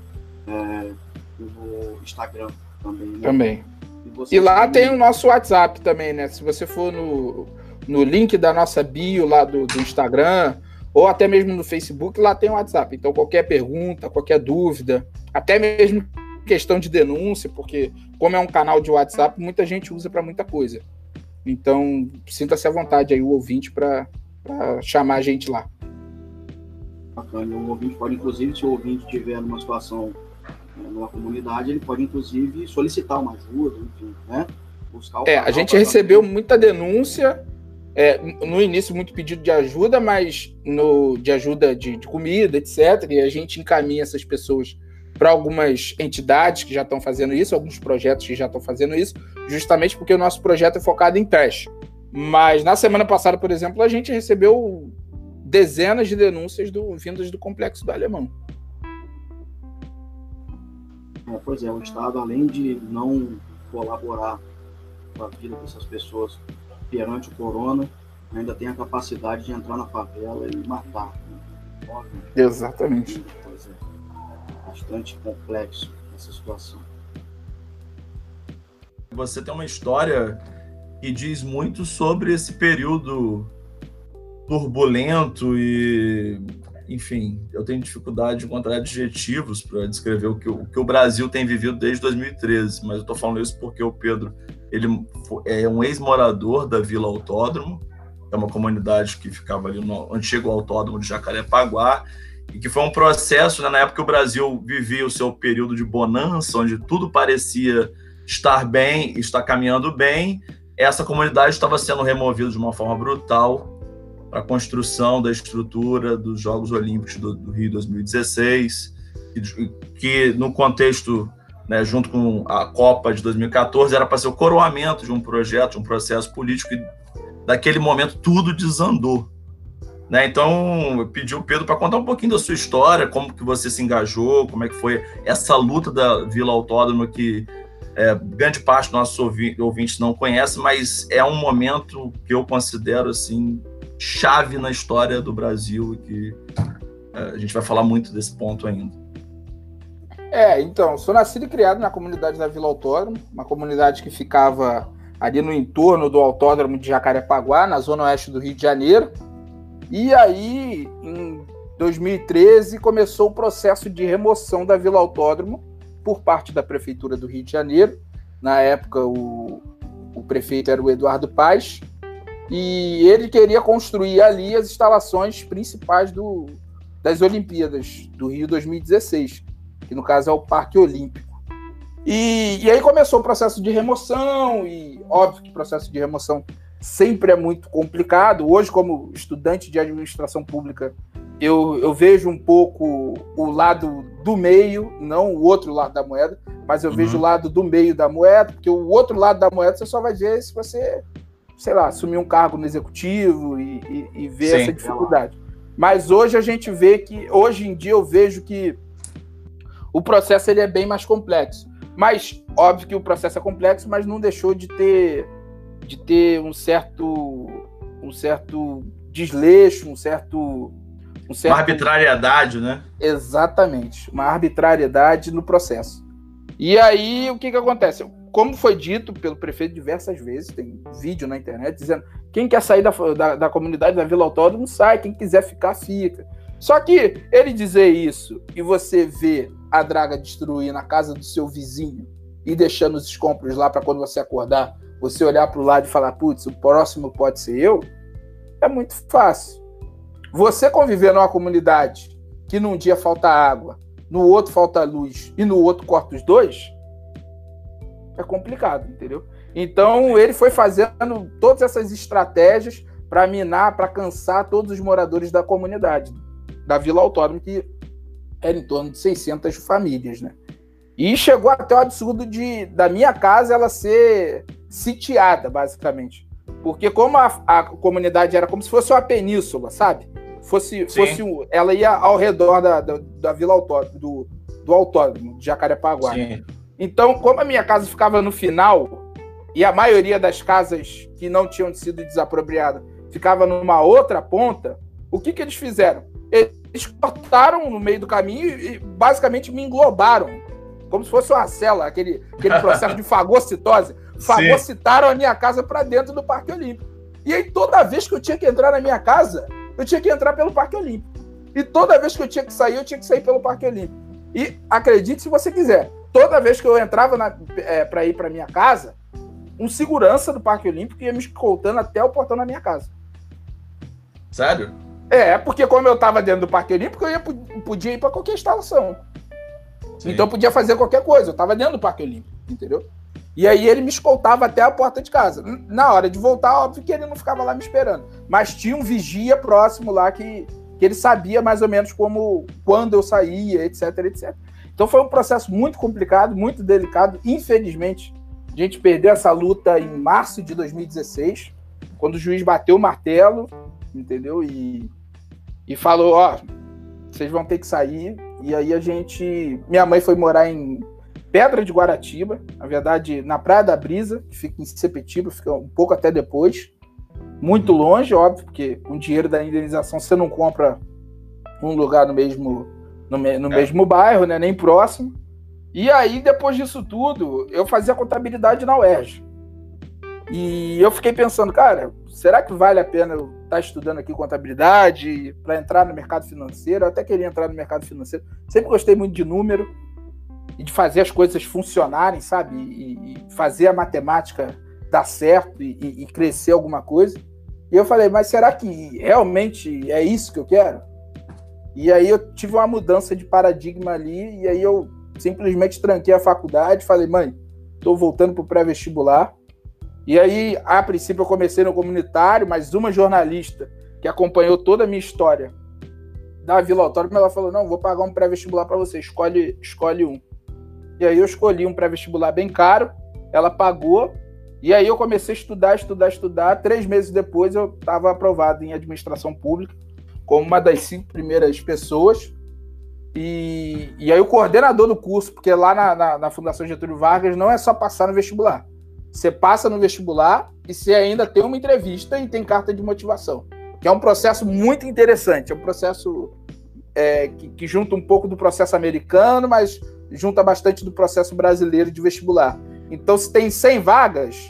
é, e no Instagram também. Né? Também. E, e lá também... tem o nosso WhatsApp também, né? Se você for no no link da nossa bio lá do, do Instagram, ou até mesmo no Facebook, lá tem o WhatsApp. Então, qualquer pergunta, qualquer dúvida, até mesmo questão de denúncia, porque como é um canal de WhatsApp, muita gente usa para muita coisa. Então, sinta-se à vontade aí, o ouvinte, para chamar a gente lá. Bacana. O ouvinte pode, inclusive, se o ouvinte estiver numa situação, né, numa comunidade, ele pode, inclusive, solicitar uma ajuda, enfim, né? Buscar é, a gente recebeu muita denúncia é, no início muito pedido de ajuda, mas no, de ajuda de, de comida, etc. E a gente encaminha essas pessoas para algumas entidades que já estão fazendo isso, alguns projetos que já estão fazendo isso, justamente porque o nosso projeto é focado em teste. Mas na semana passada, por exemplo, a gente recebeu dezenas de denúncias do, vindas do complexo do Alemão. É, pois é, o Estado, além de não colaborar com a vida dessas pessoas perante o corona, ainda tem a capacidade de entrar na favela e matar. Exatamente. Bastante complexo essa situação. Você tem uma história que diz muito sobre esse período turbulento e, enfim, eu tenho dificuldade de encontrar adjetivos para descrever o que, o que, o Brasil tem vivido desde 2013, mas eu estou falando isso porque o Pedro ele é um ex-morador da Vila Autódromo, é uma comunidade que ficava ali no antigo autódromo de Jacarepaguá, e que foi um processo, né, na época que o Brasil vivia o seu período de bonança, onde tudo parecia estar bem, estar caminhando bem, essa comunidade estava sendo removida de uma forma brutal para a construção da estrutura dos Jogos Olímpicos do, do Rio 2016, que, que no contexto, né, junto com a Copa de 2014, era para ser o coroamento de um projeto, de um processo político, e daquele momento tudo desandou. Né? Então, eu pedi o Pedro para contar um pouquinho da sua história, como que você se engajou, como é que foi essa luta da Vila Autódromo que é, grande parte dos nossos ouvintes não conhece, mas é um momento que eu considero assim chave na história do Brasil e que é, a gente vai falar muito desse ponto ainda. É, então, sou nascido e criado na comunidade da Vila Autódromo, uma comunidade que ficava ali no entorno do Autódromo de Jacarepaguá, na zona oeste do Rio de Janeiro. E aí, em 2013, começou o processo de remoção da Vila Autódromo por parte da Prefeitura do Rio de Janeiro. Na época, o, o prefeito era o Eduardo Paz, e ele queria construir ali as instalações principais do, das Olimpíadas do Rio 2016, que no caso é o Parque Olímpico. E, e aí começou o processo de remoção, e óbvio que o processo de remoção sempre é muito complicado. Hoje, como estudante de administração pública, eu, eu vejo um pouco o lado do meio, não o outro lado da moeda, mas eu uhum. vejo o lado do meio da moeda, porque o outro lado da moeda você só vai ver se você, sei lá, assumir um cargo no executivo e, e, e ver Sim. essa dificuldade. Mas hoje a gente vê que, hoje em dia eu vejo que o processo ele é bem mais complexo. Mas, óbvio que o processo é complexo, mas não deixou de ter de ter um certo um certo desleixo, um certo, um certo... uma arbitrariedade, né? Exatamente, uma arbitrariedade no processo. E aí o que que acontece? Como foi dito pelo prefeito diversas vezes, tem vídeo na internet dizendo quem quer sair da, da, da comunidade da Vila Autódromo sai, quem quiser ficar fica. Só que ele dizer isso e você ver a draga destruir na casa do seu vizinho e deixando os escombros lá para quando você acordar você olhar para o lado e falar, putz, o próximo pode ser eu, é muito fácil. Você conviver numa comunidade que num dia falta água, no outro falta luz e no outro corta os dois, é complicado, entendeu? Então ele foi fazendo todas essas estratégias para minar, para cansar todos os moradores da comunidade, da Vila Autónoma, que era em torno de 600 famílias, né? E chegou até o absurdo de da minha casa ela ser sitiada, basicamente. Porque como a, a comunidade era como se fosse uma península, sabe? Fosse, fosse um, ela ia ao redor da, da, da Vila Autódromo, do, do Autódromo, de Jacarepaguá. Sim. Então, como a minha casa ficava no final, e a maioria das casas que não tinham sido desapropriadas ficava numa outra ponta, o que, que eles fizeram? Eles cortaram no meio do caminho e basicamente me englobaram, como se fosse uma cela, aquele, aquele processo de fagocitose fagocitaram a minha casa para dentro do Parque Olímpico. E aí, toda vez que eu tinha que entrar na minha casa, eu tinha que entrar pelo Parque Olímpico. E toda vez que eu tinha que sair, eu tinha que sair pelo Parque Olímpico. E acredite se você quiser, toda vez que eu entrava é, para ir para minha casa, um segurança do Parque Olímpico ia me escoltando até o portão da minha casa. Sério? É, porque como eu estava dentro do Parque Olímpico, eu ia, podia ir para qualquer instalação. Sim. Então podia fazer qualquer coisa. Eu estava dentro do Parque Olímpico, entendeu? E aí ele me escoltava até a porta de casa. Na hora de voltar, óbvio que ele não ficava lá me esperando. Mas tinha um vigia próximo lá que, que ele sabia mais ou menos como quando eu saía, etc, etc. Então foi um processo muito complicado, muito delicado. Infelizmente, a gente perdeu essa luta em março de 2016, quando o juiz bateu o martelo, entendeu? E, e falou, ó, vocês vão ter que sair. E aí a gente. Minha mãe foi morar em Pedra de Guaratiba, na verdade, na Praia da Brisa, que fica em Sepetiba, fica um pouco até depois. Muito longe, óbvio, porque com o dinheiro da indenização você não compra um lugar no mesmo, no, me, no é. mesmo bairro, né? Nem próximo. E aí, depois disso tudo, eu fazia contabilidade na UERJ. E eu fiquei pensando, cara, será que vale a pena eu estar tá estudando aqui contabilidade para entrar no mercado financeiro? Eu até queria entrar no mercado financeiro. Sempre gostei muito de número e de fazer as coisas funcionarem, sabe? E, e fazer a matemática dar certo e, e, crescer alguma coisa. E eu falei, mas será que realmente é isso que eu quero? E aí eu tive uma mudança de paradigma ali, e aí eu simplesmente tranquei a faculdade, falei, mãe, estou voltando para o pré-vestibular. E aí, a princípio, eu comecei no comunitário, mas uma jornalista que acompanhou toda a minha história da Vila Autónoma, ela falou: não, vou pagar um pré-vestibular para você, escolhe, escolhe um. E aí eu escolhi um pré-vestibular bem caro, ela pagou, e aí eu comecei a estudar, estudar, estudar. Três meses depois eu estava aprovado em administração pública, como uma das cinco primeiras pessoas. E, e aí o coordenador do curso, porque lá na, na, na Fundação Getúlio Vargas não é só passar no vestibular. Você passa no vestibular e você ainda tem uma entrevista e tem carta de motivação. Que é um processo muito interessante. É um processo é, que, que junta um pouco do processo americano, mas junta bastante do processo brasileiro de vestibular. Então, se tem 100 vagas,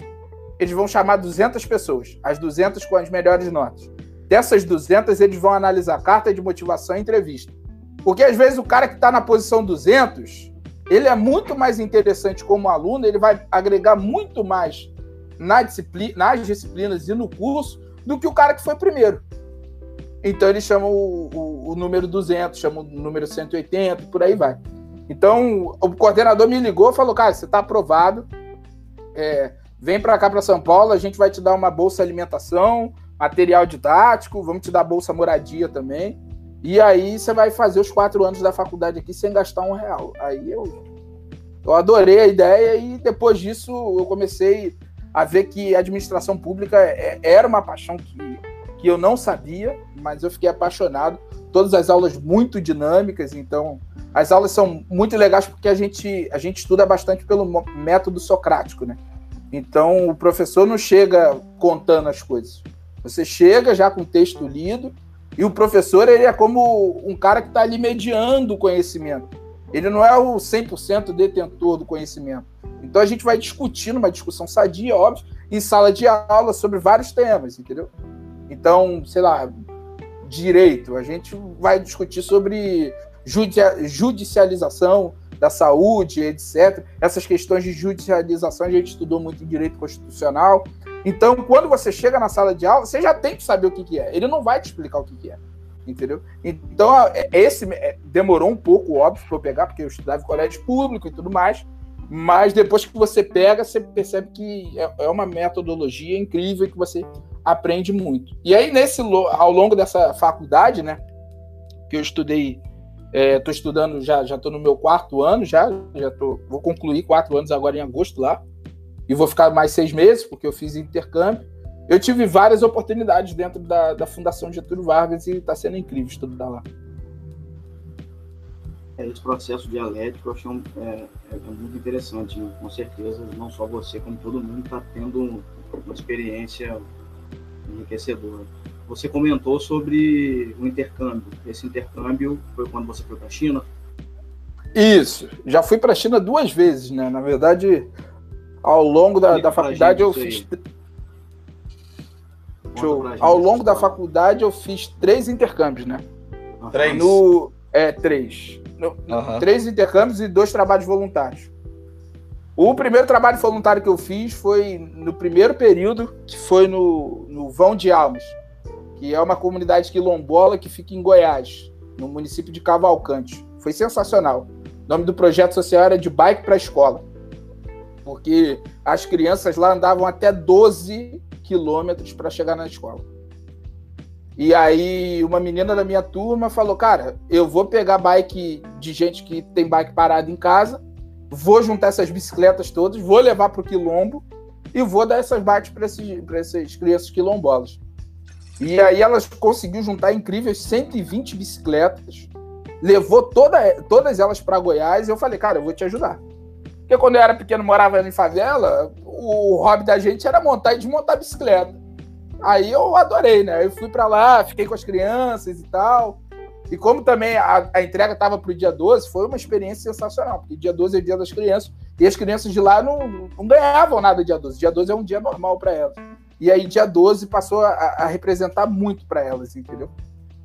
eles vão chamar 200 pessoas, as 200 com as melhores notas. Dessas 200, eles vão analisar carta de motivação e entrevista. Porque às vezes o cara que está na posição 200, ele é muito mais interessante como aluno, ele vai agregar muito mais na disciplina, nas disciplinas e no curso do que o cara que foi primeiro. Então eles chamam o, o, o número 200, chamam o número 180, por aí vai. Então, o coordenador me ligou e falou: Cara, você está aprovado, é, vem para cá, para São Paulo, a gente vai te dar uma bolsa alimentação, material didático, vamos te dar bolsa moradia também. E aí você vai fazer os quatro anos da faculdade aqui sem gastar um real. Aí eu, eu adorei a ideia e depois disso eu comecei a ver que administração pública é, era uma paixão que, que eu não sabia, mas eu fiquei apaixonado. Todas as aulas muito dinâmicas, então as aulas são muito legais porque a gente, a gente estuda bastante pelo método socrático, né? Então o professor não chega contando as coisas. Você chega já com o texto lido e o professor ele é como um cara que está ali mediando o conhecimento. Ele não é o 100% detentor do conhecimento. Então a gente vai discutindo uma discussão sadia, óbvio, em sala de aula sobre vários temas, entendeu? Então, sei lá, direito, a gente vai discutir sobre judicialização da saúde, etc. Essas questões de judicialização a gente estudou muito em direito constitucional. Então, quando você chega na sala de aula, você já tem que saber o que, que é. Ele não vai te explicar o que, que é. Entendeu? Então, é, esse é, demorou um pouco, óbvio, para eu pegar, porque eu estudava em colégio público e tudo mais. Mas depois que você pega, você percebe que é, é uma metodologia incrível que você aprende muito. E aí, nesse ao longo dessa faculdade, né, que eu estudei Estou é, estudando, já já estou no meu quarto ano, já já tô, vou concluir quatro anos agora em agosto lá e vou ficar mais seis meses porque eu fiz intercâmbio. Eu tive várias oportunidades dentro da, da Fundação Getúlio Vargas e está sendo incrível estudar lá. É, esse processo dialético eu achei um, é, é, muito interessante, né? com certeza, não só você, como todo mundo está tendo uma experiência enriquecedora. Você comentou sobre o intercâmbio. Esse intercâmbio foi quando você foi para a China? Isso. Já fui para a China duas vezes, né? Na verdade, ao longo da, da faculdade eu fiz. Eu, ao longo da faculdade eu fiz três intercâmbios, né? Três? No, é, três. No, uhum. Três intercâmbios e dois trabalhos voluntários. O primeiro trabalho voluntário que eu fiz foi no primeiro período, que foi no, no Vão de Almas que é uma comunidade quilombola que fica em Goiás, no município de Cavalcante. Foi sensacional. O nome do projeto social era de bike para a escola, porque as crianças lá andavam até 12 quilômetros para chegar na escola. E aí uma menina da minha turma falou, cara, eu vou pegar bike de gente que tem bike parada em casa, vou juntar essas bicicletas todas, vou levar para o quilombo e vou dar essas bikes para essas crianças quilombolas. E aí elas conseguiu juntar incríveis 120 bicicletas, levou toda, todas elas para Goiás e eu falei, cara, eu vou te ajudar. Porque quando eu era pequeno, morava em favela, o hobby da gente era montar e desmontar bicicleta. Aí eu adorei, né? Eu fui para lá, fiquei com as crianças e tal. E como também a, a entrega estava para o dia 12, foi uma experiência sensacional, porque dia 12 é dia das crianças, e as crianças de lá não, não ganhavam nada dia 12. Dia 12 é um dia normal para elas. E aí, dia 12 passou a, a representar muito para elas, entendeu?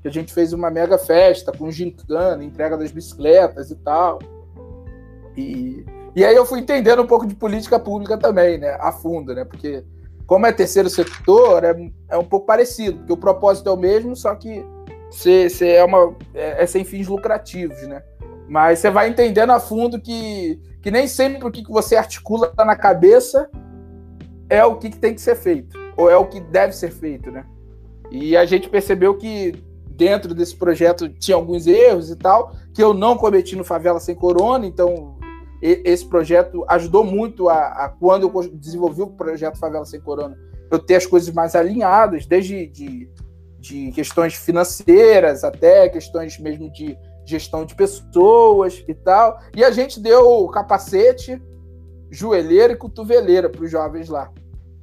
Que a gente fez uma mega festa com gincana, entrega das bicicletas e tal. E, e aí eu fui entendendo um pouco de política pública também, né? A fundo, né? Porque como é terceiro setor, é, é um pouco parecido, porque o propósito é o mesmo, só que você, é, uma, é, é, sem fins lucrativos, né? Mas você vai entendendo a fundo que, que nem sempre o que você articula na cabeça é o que tem que ser feito, ou é o que deve ser feito, né? E a gente percebeu que dentro desse projeto tinha alguns erros e tal, que eu não cometi no Favela Sem Corona, então esse projeto ajudou muito a, a, quando eu desenvolvi o projeto Favela Sem Corona, eu ter as coisas mais alinhadas, desde de, de questões financeiras até questões mesmo de gestão de pessoas e tal. E a gente deu capacete, joelheira e cotoveleira para os jovens lá.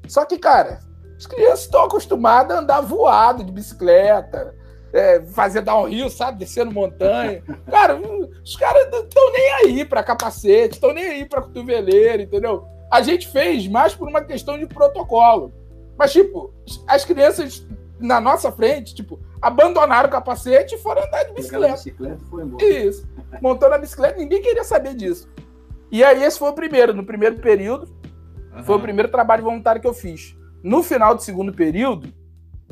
Só que, cara, as crianças estão acostumadas a andar voado de bicicleta, é, fazer downhill, sabe? Descendo montanha. Cara, os caras não estão nem aí para capacete, estão nem aí para cotoveleira, entendeu? A gente fez mais por uma questão de protocolo. Mas, tipo, as crianças na nossa frente, tipo, abandonaram o capacete e foram andar de bicicleta. bicicleta foi embora. Isso. Montou na bicicleta, ninguém queria saber disso. E aí, esse foi o primeiro, no primeiro período. Uhum. Foi o primeiro trabalho voluntário que eu fiz. No final do segundo período,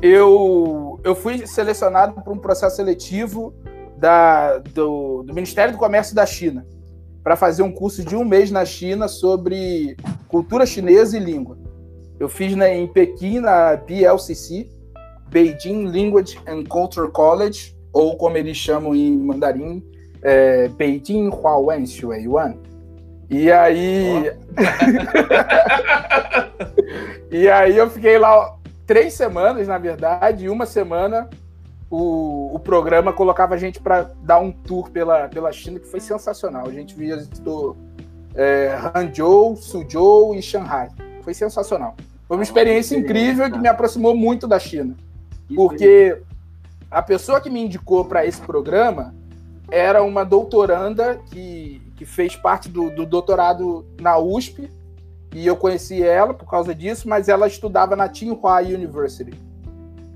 eu, eu fui selecionado para um processo seletivo da, do, do Ministério do Comércio da China para fazer um curso de um mês na China sobre cultura chinesa e língua. Eu fiz né, em Pequim, na BLCC, Beijing Language and Culture College, ou como eles chamam em mandarim, é, Beijing Huawen Xueyuan. E aí. Oh. e aí eu fiquei lá três semanas, na verdade, e uma semana o, o programa colocava a gente para dar um tour pela, pela China, que foi sensacional. A gente visitou é, Hangzhou, Suzhou e Shanghai. Foi sensacional. Foi uma experiência incrível que me aproximou muito da China. Porque a pessoa que me indicou para esse programa era uma doutoranda que, que fez parte do, do doutorado na USP e eu conheci ela por causa disso, mas ela estudava na Tsinghua University.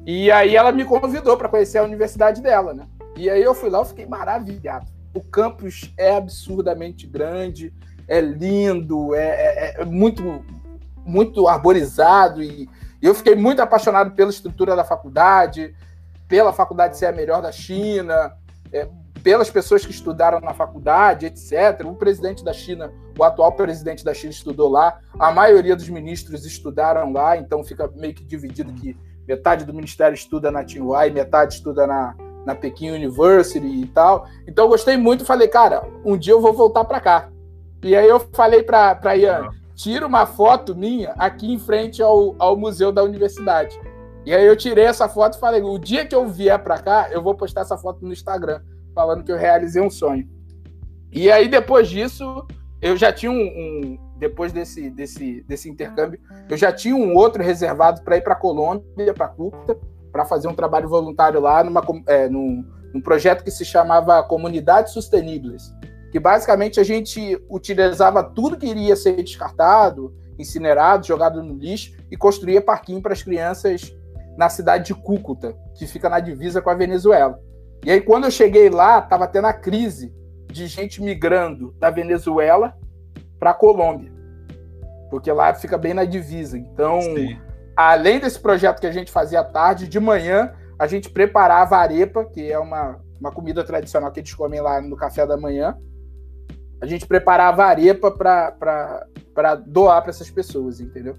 E aí ela me convidou para conhecer a universidade dela, né? E aí eu fui lá, eu fiquei maravilhado. O campus é absurdamente grande, é lindo, é, é, é muito muito arborizado e eu fiquei muito apaixonado pela estrutura da faculdade, pela faculdade ser a melhor da China, é, pelas pessoas que estudaram na faculdade, etc. O presidente da China, o atual presidente da China estudou lá, a maioria dos ministros estudaram lá, então fica meio que dividido que metade do ministério estuda na Tsinghua e metade estuda na, na Pequim University e tal. Então eu gostei muito, falei, cara, um dia eu vou voltar para cá. E aí eu falei para Ian, tira uma foto minha aqui em frente ao, ao museu da universidade. E aí eu tirei essa foto e falei, o dia que eu vier para cá, eu vou postar essa foto no Instagram falando que eu realizei um sonho. E aí, depois disso, eu já tinha um. um depois desse, desse, desse intercâmbio, eu já tinha um outro reservado para ir para Colômbia, para Cúcuta, para fazer um trabalho voluntário lá numa, é, num, num projeto que se chamava Comunidades Susteníveis, que basicamente a gente utilizava tudo que iria ser descartado, incinerado, jogado no lixo e construía parquinho para as crianças na cidade de Cúcuta, que fica na divisa com a Venezuela. E aí, quando eu cheguei lá, estava tendo a crise de gente migrando da Venezuela para a Colômbia, porque lá fica bem na divisa. Então, Sim. além desse projeto que a gente fazia à tarde, de manhã a gente preparava arepa, que é uma, uma comida tradicional que eles comem lá no café da manhã. A gente preparava arepa para doar para essas pessoas, entendeu?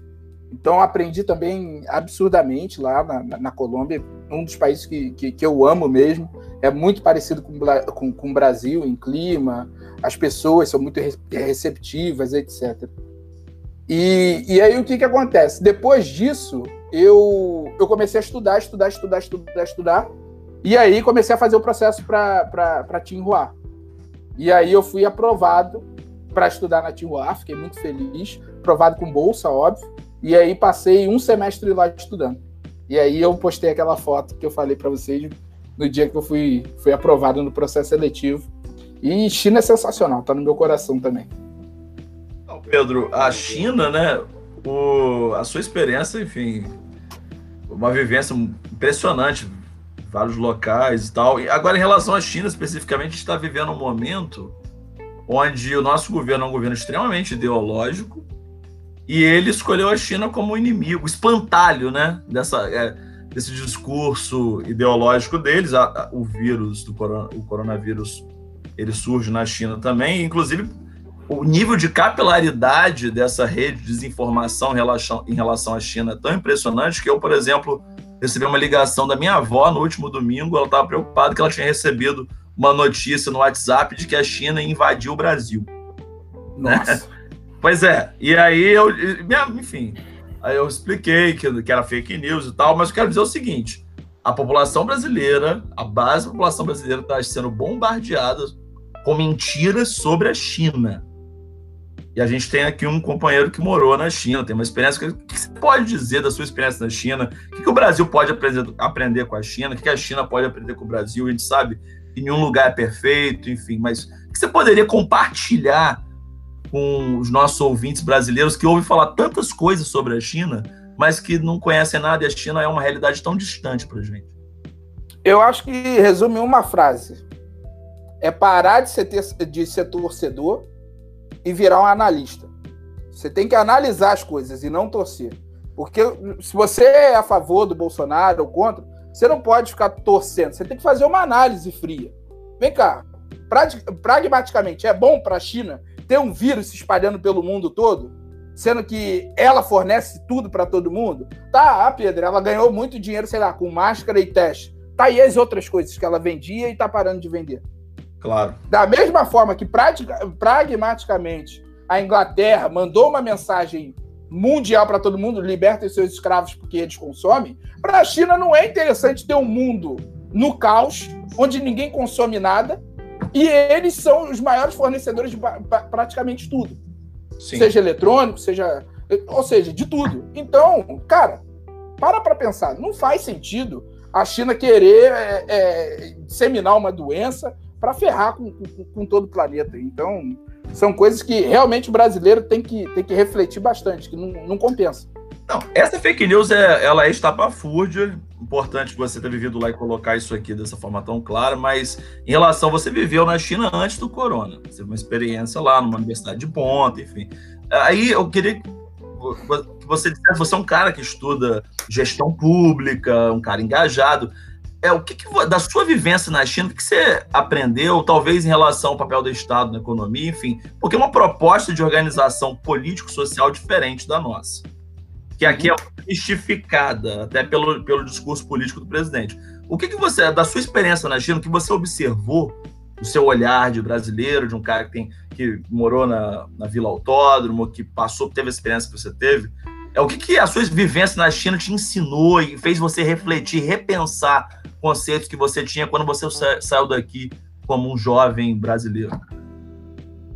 Então aprendi também absurdamente lá na, na, Colômbia, um dos países que, que, que, eu amo mesmo. É muito parecido com, com, com o Brasil em clima, as pessoas são muito receptivas, etc. E, e aí o que, que acontece? Depois disso, eu, eu comecei a estudar, estudar, estudar, estudar, estudar. E aí comecei a fazer o processo para Tinhua. E aí eu fui aprovado para estudar na Tinhua, fiquei muito feliz. Aprovado com bolsa, óbvio. E aí passei um semestre lá estudando. E aí eu postei aquela foto que eu falei para vocês, no dia que eu fui, fui aprovado no processo seletivo. E China é sensacional, tá no meu coração também. Pedro, a China, né? O, a sua experiência, enfim, uma vivência impressionante, vários locais e tal. E agora, em relação à China, especificamente, está vivendo um momento onde o nosso governo é um governo extremamente ideológico e ele escolheu a China como inimigo, espantalho, né? Dessa, é, desse discurso ideológico deles. A, a, o vírus do corona, o coronavírus ele surge na China também, inclusive o nível de capilaridade dessa rede de desinformação em relação, em relação à China é tão impressionante que eu, por exemplo, recebi uma ligação da minha avó no último domingo. Ela estava preocupada que ela tinha recebido uma notícia no WhatsApp de que a China invadiu o Brasil. Nossa. Né? Pois é. E aí eu, enfim, aí eu expliquei que, que era fake news e tal, mas eu quero dizer o seguinte: a população brasileira, a base da população brasileira está sendo bombardeada com mentiras sobre a China. E a gente tem aqui um companheiro que morou na China, tem uma experiência. O que você pode dizer da sua experiência na China? O que, que o Brasil pode aprender, com a China? O que, que a China pode aprender com o Brasil? A gente sabe que nenhum lugar é perfeito, enfim, mas o que você poderia compartilhar com os nossos ouvintes brasileiros que ouvem falar tantas coisas sobre a China, mas que não conhecem nada e a China é uma realidade tão distante para a gente? Eu acho que resume uma frase: é parar de ser, de ser torcedor e virar um analista. Você tem que analisar as coisas e não torcer. Porque se você é a favor do Bolsonaro ou contra, você não pode ficar torcendo. Você tem que fazer uma análise fria. Vem cá, pragmaticamente, é bom para a China ter um vírus se espalhando pelo mundo todo, sendo que ela fornece tudo para todo mundo? Tá, ah, Pedro, ela ganhou muito dinheiro, sei lá, com máscara e teste. Tá aí as outras coisas que ela vendia e tá parando de vender. Claro. Da mesma forma que pragmaticamente a Inglaterra mandou uma mensagem mundial para todo mundo, libertem seus escravos porque eles consomem, para a China não é interessante ter um mundo no caos, onde ninguém consome nada, e eles são os maiores fornecedores de praticamente tudo. Sim. Seja eletrônico, seja. Ou seja, de tudo. Então, cara, para para pensar. Não faz sentido a China querer é, é, disseminar uma doença para ferrar com, com, com, todo o planeta. Então, são coisas que realmente o brasileiro tem que, tem que refletir bastante, que não, não compensa. Não, essa fake news é, ela é estapafúrdia. Importante você ter vivido lá e colocar isso aqui dessa forma tão clara, mas em relação, você viveu na China antes do corona. Você teve uma experiência lá numa universidade de ponta, enfim. Aí eu queria que você dissesse, você é um cara que estuda gestão pública, um cara engajado é o que, que, da sua vivência na China, o que você aprendeu, talvez em relação ao papel do Estado na economia, enfim, porque é uma proposta de organização político-social diferente da nossa, que aqui é mistificada até pelo, pelo discurso político do presidente. O que, que você, da sua experiência na China, o que você observou, o seu olhar de brasileiro, de um cara que, tem, que morou na, na Vila Autódromo, que passou, teve a experiência que você teve, é o que, que a sua vivência na China te ensinou e fez você refletir, repensar conceitos que você tinha quando você saiu daqui como um jovem brasileiro?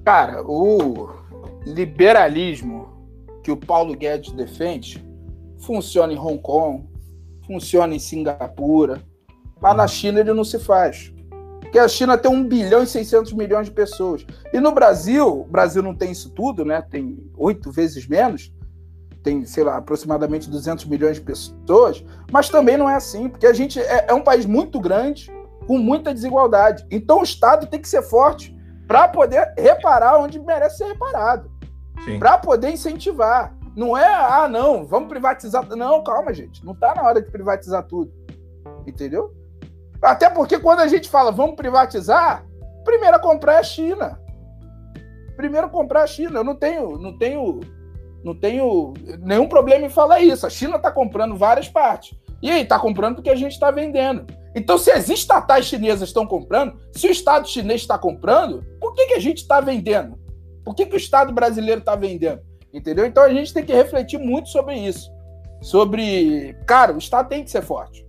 Cara, o liberalismo que o Paulo Guedes defende funciona em Hong Kong, funciona em Singapura, mas na China ele não se faz. Porque a China tem 1 bilhão e 600 milhões de pessoas. E no Brasil, o Brasil não tem isso tudo, né? Tem oito vezes menos tem, sei lá, aproximadamente 200 milhões de pessoas, mas também não é assim, porque a gente é, é um país muito grande, com muita desigualdade. Então o Estado tem que ser forte para poder reparar onde merece ser reparado, para poder incentivar. Não é, ah, não, vamos privatizar. Não, calma, gente, não está na hora de privatizar tudo. Entendeu? Até porque quando a gente fala vamos privatizar, primeiro a comprar é a China. Primeiro comprar a China. Eu não tenho, não tenho não tenho nenhum problema em falar isso. A China está comprando várias partes. E aí, está comprando porque a gente está vendendo. Então, se as estatais chinesas estão comprando, se o Estado chinês está comprando, por que, que a gente está vendendo? Por que, que o Estado brasileiro está vendendo? Entendeu? Então, a gente tem que refletir muito sobre isso. Sobre. Cara, o Estado tem que ser forte.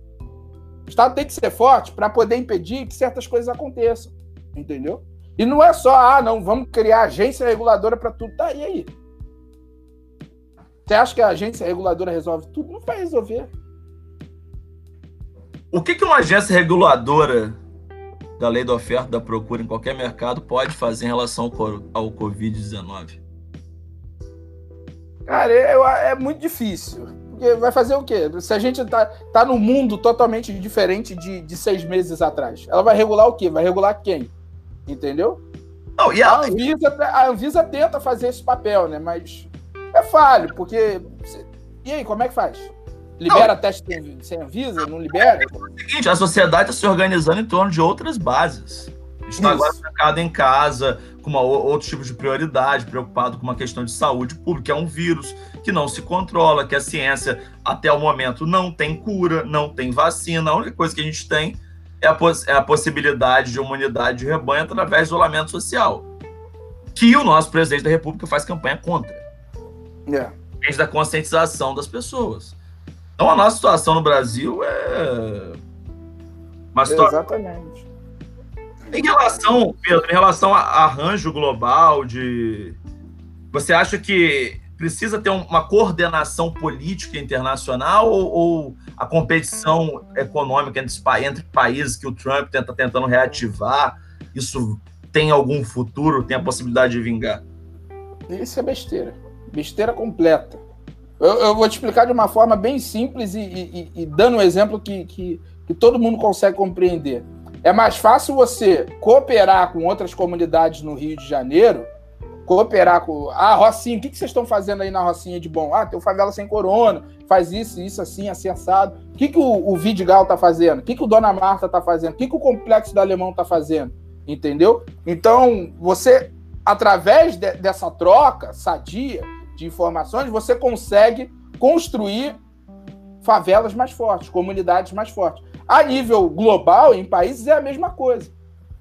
O Estado tem que ser forte para poder impedir que certas coisas aconteçam. Entendeu? E não é só, ah, não, vamos criar agência reguladora para tudo. Tá, e aí? Você acha que a agência reguladora resolve tudo? Não vai resolver. O que, que uma agência reguladora da lei da oferta e da procura em qualquer mercado pode fazer em relação ao, ao Covid-19? Cara, é, é, muito difícil. Porque vai fazer o quê? Se a gente tá, tá num mundo totalmente diferente de, de seis meses atrás, ela vai regular o quê? Vai regular quem? Entendeu? Não, e a... a, Anvisa, a Anvisa tenta fazer esse papel, né? Mas é falho, porque. E aí, como é que faz? Libera não. teste sem Anvisa? Não libera? É o seguinte, a sociedade está se organizando em torno de outras bases. Está agora trancado em casa, com uma, outro tipo de prioridade, preocupado com uma questão de saúde pública, é um vírus que não se controla, que a ciência, até o momento, não tem cura, não tem vacina. A única coisa que a gente tem é a, é a possibilidade de imunidade de rebanho através do isolamento social, que o nosso presidente da República faz campanha contra. É. da conscientização das pessoas. Então, a nossa situação no Brasil é. Uma situação... Exatamente. Em relação, Pedro, em relação a arranjo global de. Você acha que precisa ter uma coordenação política internacional ou, ou a competição econômica entre, entre, países que o Trump está tentando reativar, isso tem algum futuro, tem a possibilidade de vingar? Isso é besteira. Besteira completa. Eu, eu vou te explicar de uma forma bem simples e, e, e dando um exemplo que, que, que todo mundo consegue compreender. É mais fácil você cooperar com outras comunidades no Rio de Janeiro, cooperar com. Ah, Rocinha, o que, vocês estão fazendo aí na Rocinha de bom? Ah, tem o Favela Sem Corona, faz isso, isso, assim, assim, assado. O que, que o, o Vidigal tá fazendo? O que, que o Dona Marta tá fazendo? O que, que o Complexo do Alemão tá fazendo? Entendeu? Então, você, através de, dessa troca sadia de informações, você consegue construir favelas mais fortes, comunidades mais fortes. A nível global, em países, é a mesma coisa.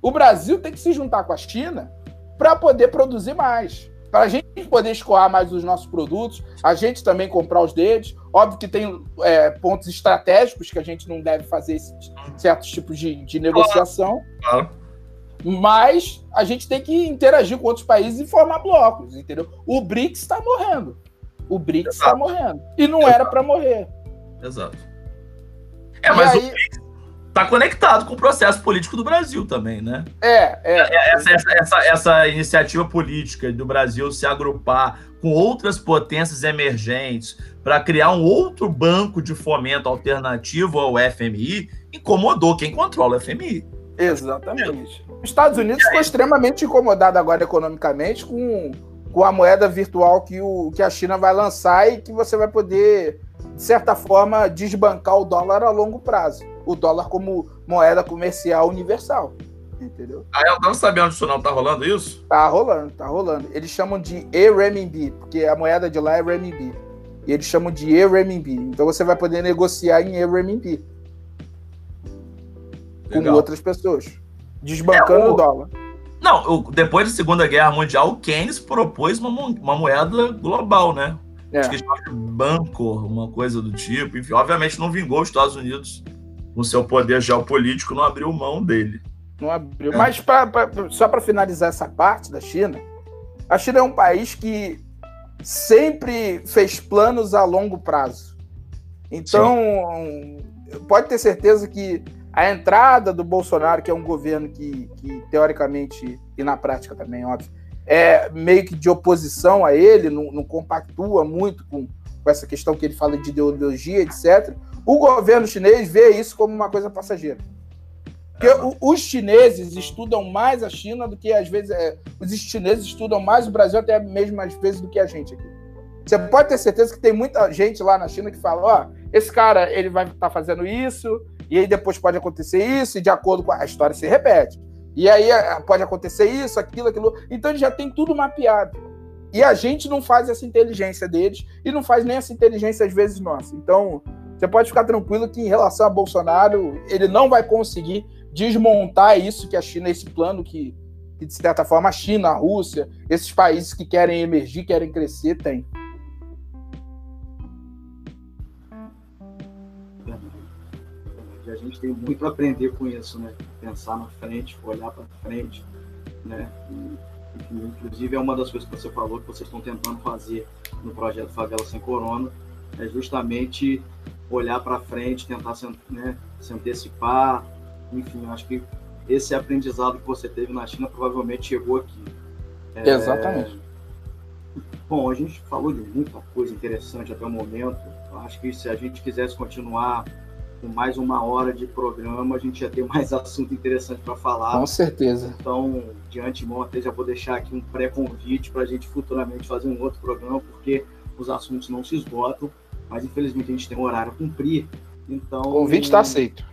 O Brasil tem que se juntar com a China para poder produzir mais. Para a gente poder escoar mais os nossos produtos, a gente também comprar os deles. Óbvio que tem é, pontos estratégicos que a gente não deve fazer esse, certos tipos de, de negociação. Mas a gente tem que interagir com outros países e formar blocos, entendeu? O BRICS está morrendo. O BRICS está morrendo. E não Exato. era para morrer. Exato. É, mas aí... o está conectado com o processo político do Brasil também, né? É, é. é essa, essa, essa, essa, iniciativa política do Brasil se agrupar com outras potências emergentes para criar um outro banco de fomento alternativo ao FMI incomodou quem controla o FMI. Exatamente. Os Estados Unidos ficou extremamente incomodado agora economicamente com, com a moeda virtual que, o, que a China vai lançar e que você vai poder de certa forma, desbancar o dólar a longo prazo. O dólar como moeda comercial universal. Entendeu? Ah, eu não sabendo disso não. Tá rolando isso? Tá rolando, tá rolando. Eles chamam de e-renminbi, porque a moeda de lá é renminbi. E eles chamam de e-renminbi. Então você vai poder negociar em e-renminbi. Com outras pessoas. Desbancando é, o... o dólar. Não, depois da Segunda Guerra Mundial, o Keynes propôs uma, uma moeda global, né? É. Acho que chama Bancor, uma coisa do tipo. Enfim, obviamente não vingou os Estados Unidos com seu poder geopolítico, não abriu mão dele. Não abriu. É. Mas pra, pra, só para finalizar essa parte da China, a China é um país que sempre fez planos a longo prazo. Então, Sim. pode ter certeza que a entrada do Bolsonaro, que é um governo que, que teoricamente, e na prática também, óbvio, é meio que de oposição a ele, não, não compactua muito com, com, essa questão que ele fala de ideologia, etc. O governo chinês vê isso como uma coisa passageira. Porque os chineses estudam mais a China do que às vezes é, os chineses estudam mais o Brasil até mesmo às vezes do que a gente aqui. Você pode ter certeza que tem muita gente lá na China que fala, ó, oh, esse cara ele vai estar tá fazendo isso e aí depois pode acontecer isso e de acordo com a, história se repete. E aí eh, pode acontecer isso, aquilo, aquilo. Então ele já tem tudo mapeado. E a gente não faz essa inteligência deles e não faz nem essa inteligência às vezes nossa. Então, você pode ficar tranquilo que em relação a Bolsonaro, ele não vai conseguir desmontar isso que a China, esse plano que, que de certa forma a China, a Rússia, esses países que querem emergir, querem crescer, tem. A gente tem muito a aprender com isso, né? Pensar na frente, olhar para frente, né? E, enfim, inclusive é uma das coisas que você falou que vocês estão tentando fazer no projeto Favela Sem Corona, é justamente olhar para frente, tentar se, né, se antecipar. Enfim, acho que esse aprendizado que você teve na China provavelmente chegou aqui. É... Exatamente. Bom, a gente falou de muita coisa interessante até o momento. Acho que se a gente quisesse continuar com mais uma hora de programa, a gente ia ter mais assunto interessante para falar. Com certeza. Então, de antemão, até já vou deixar aqui um pré-convite para a gente futuramente fazer um outro programa, porque os assuntos não se esgotam, mas infelizmente a gente tem um horário a cumprir. Então, o convite está aceito.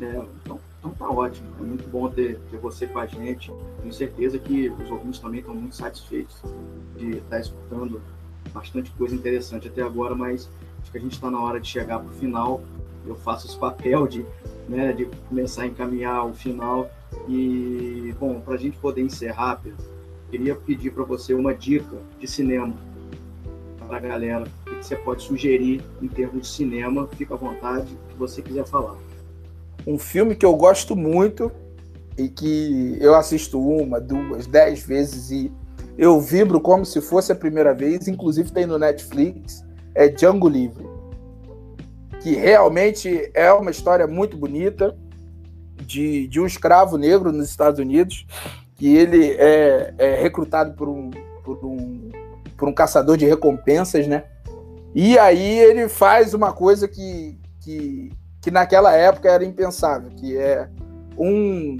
É, então, então tá ótimo. É muito bom ter, ter você com a gente. Tenho certeza que os ouvintes também estão muito satisfeitos de estar tá escutando bastante coisa interessante até agora, mas acho que a gente está na hora de chegar para o final. Eu faço esse papel de, né, de começar a encaminhar o final. E, bom, para a gente poder encerrar, Pedro, queria pedir para você uma dica de cinema para a galera. O que você pode sugerir em termos de cinema? Fica à vontade, o que você quiser falar um filme que eu gosto muito e que eu assisto uma, duas, dez vezes e eu vibro como se fosse a primeira vez, inclusive tem no Netflix, é Django Livre, que realmente é uma história muito bonita de, de um escravo negro nos Estados Unidos, que ele é, é recrutado por um, por, um, por um caçador de recompensas, né? E aí ele faz uma coisa que, que que naquela época era impensável, que é um,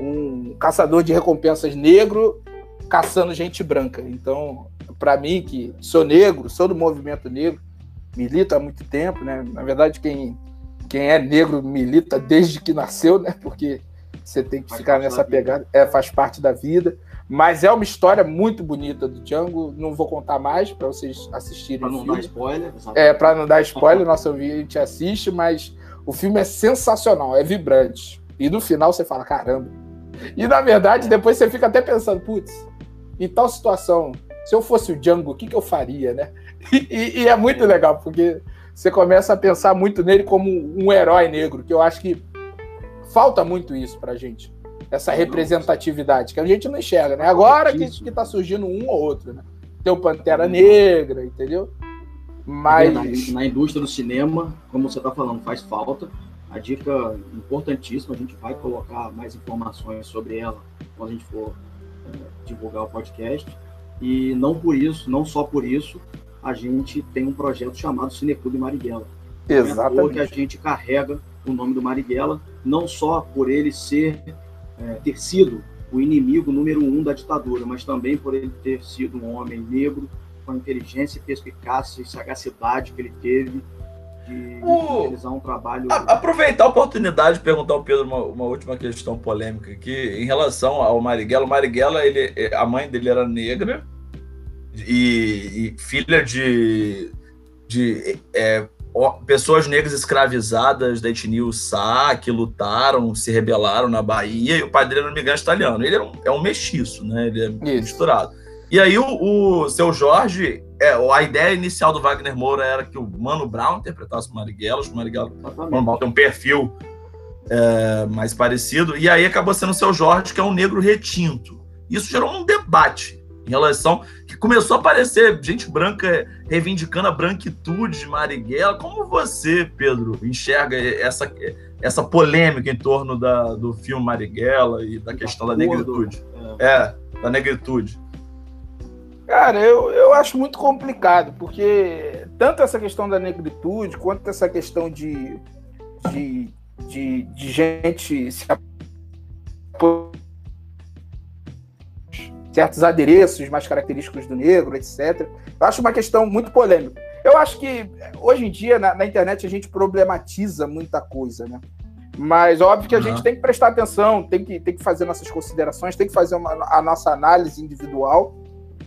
um caçador de recompensas negro caçando gente branca. Então, para mim, que sou negro, sou do movimento negro, milito há muito tempo, né? Na verdade, quem, quem é negro milita desde que nasceu, né? Porque você tem que faz ficar nessa pegada, é, faz parte da vida. Mas é uma história muito bonita do Django. Não vou contar mais para vocês assistirem. Para não dar spoiler. Exatamente. É, para não dar spoiler, nosso ouvinte assiste, mas o filme é sensacional, é vibrante. E no final você fala, caramba. E na verdade, depois você fica até pensando, putz, em tal situação, se eu fosse o Django, o que, que eu faria, né? E, e, é muito legal, porque você começa a pensar muito nele como um herói negro, que eu acho que falta muito isso pra gente. Essa representatividade, que a gente não enxerga, né? Agora que, que tá surgindo um ou outro, né? Tem o Pantera Negra, entendeu? Mas. Na, na indústria do cinema, como você está falando, faz falta. A dica importantíssima, a gente vai colocar mais informações sobre ela quando a gente for é, divulgar o podcast. E não por isso, não só por isso, a gente tem um projeto chamado Cineclube Marighella. Exatamente. É que a gente carrega o nome do Marighella, não só por ele ser, é, ter sido o inimigo número um da ditadura, mas também por ele ter sido um homem negro com a inteligência, perspicácia e sagacidade que ele teve de, o... realizar um trabalho. A, aproveitar a oportunidade de perguntar ao Pedro uma, uma, última questão polêmica aqui em relação ao Marighella. O Marighella, ele, a mãe dele era negra e, e filha de, de é, pessoas negras escravizadas da etnia Ussá, que lutaram, se rebelaram na Bahia, e o pai dele era um imigrante italiano. Ele é um, é um mestiço, né? Ele é Isso. misturado. E aí o, o seu Jorge, é, a ideia inicial do Wagner Moura era que o Mano Brown interpretasse o Marighella, o Marighella tem um perfil é, mais parecido, e aí acabou sendo o seu Jorge, que é um negro retinto. Isso gerou um debate em relação que começou a aparecer gente branca reivindicando a branquitude de Marighella. Como você, Pedro, enxerga essa, essa polêmica em torno da, do filme Marighella e da questão da negritude? É. é, da negritude. Cara, eu, eu acho muito complicado, porque tanto essa questão da negritude, quanto essa questão de, de, de, de gente se certos adereços mais característicos do negro, etc. Eu acho uma questão muito polêmica. Eu acho que hoje em dia na, na internet a gente problematiza muita coisa, né? Mas óbvio que a uhum. gente tem que prestar atenção, tem que, tem que fazer nossas considerações, tem que fazer uma, a nossa análise individual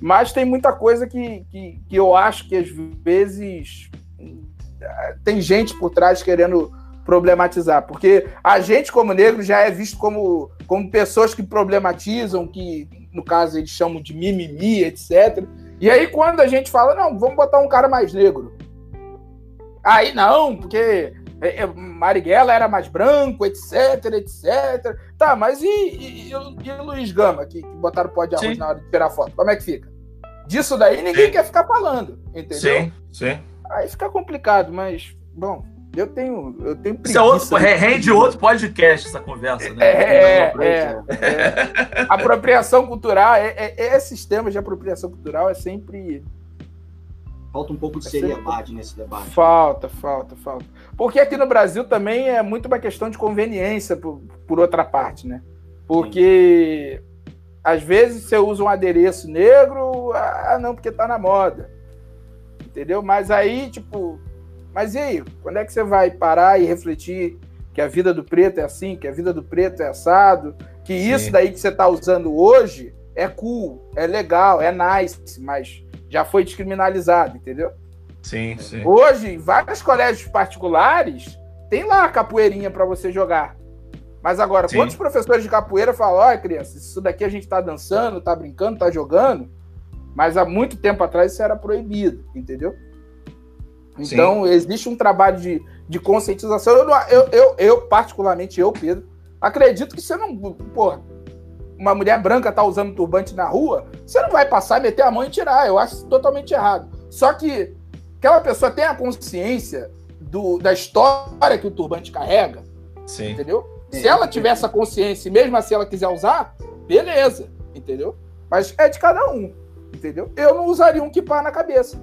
mas tem muita coisa que, que, que eu acho que às vezes tem gente por trás querendo problematizar, porque a gente como negro já é visto como, como pessoas que problematizam, que no caso eles chamam de mimimi, etc. E aí quando a gente fala, não, vamos botar um cara mais negro. Aí não, porque é, é, Marighella era mais branco, etc, etc. Tá, mas e, e, e, e Luiz Gama, que, que botaram pó de arroz sim. na hora de tirar foto? Como é que fica? Disso daí ninguém sim. quer ficar falando, entendeu? Sim, sim. Aí fica complicado, mas, bom, Eu tenho, eu tenho Isso é outro, rende outro podcast essa conversa, né? É, é, é, é. Apropriação cultural, é, é, esses temas de apropriação cultural é sempre. Falta um pouco de seriedade sempre... nesse debate. Falta, falta, falta. Porque aqui no Brasil também é muito uma questão de conveniência, por, por outra parte, né? Porque Sim. às vezes você usa um adereço negro, ah, não, porque tá na moda. Entendeu? Mas aí, tipo, mas e aí? Quando é que você vai parar e refletir que a vida do preto é assim, que a vida do preto é assado, que Sim. isso daí que você está usando hoje é cool, é legal, é nice, mas já foi descriminalizado, entendeu? Sim, sim. Hoje, em vários colégios particulares, tem lá a capoeirinha para você jogar. Mas agora, sim. quantos professores de capoeira falam, olha, criança, isso daqui a gente está dançando, está brincando, está jogando, mas há muito tempo atrás isso era proibido, entendeu? Então, Sim. existe um trabalho de, de conscientização. Eu, eu, eu, eu, particularmente, eu, Pedro, acredito que você não. Porra, uma mulher branca tá usando turbante na rua, você não vai passar, meter a mão e tirar. Eu acho totalmente errado. Só que aquela pessoa tem a consciência do, da história que o turbante carrega. Sim. Entendeu? Se ela tiver essa consciência e mesmo assim ela quiser usar, beleza. Entendeu? Mas é de cada um. Entendeu? Eu não usaria um kipá na cabeça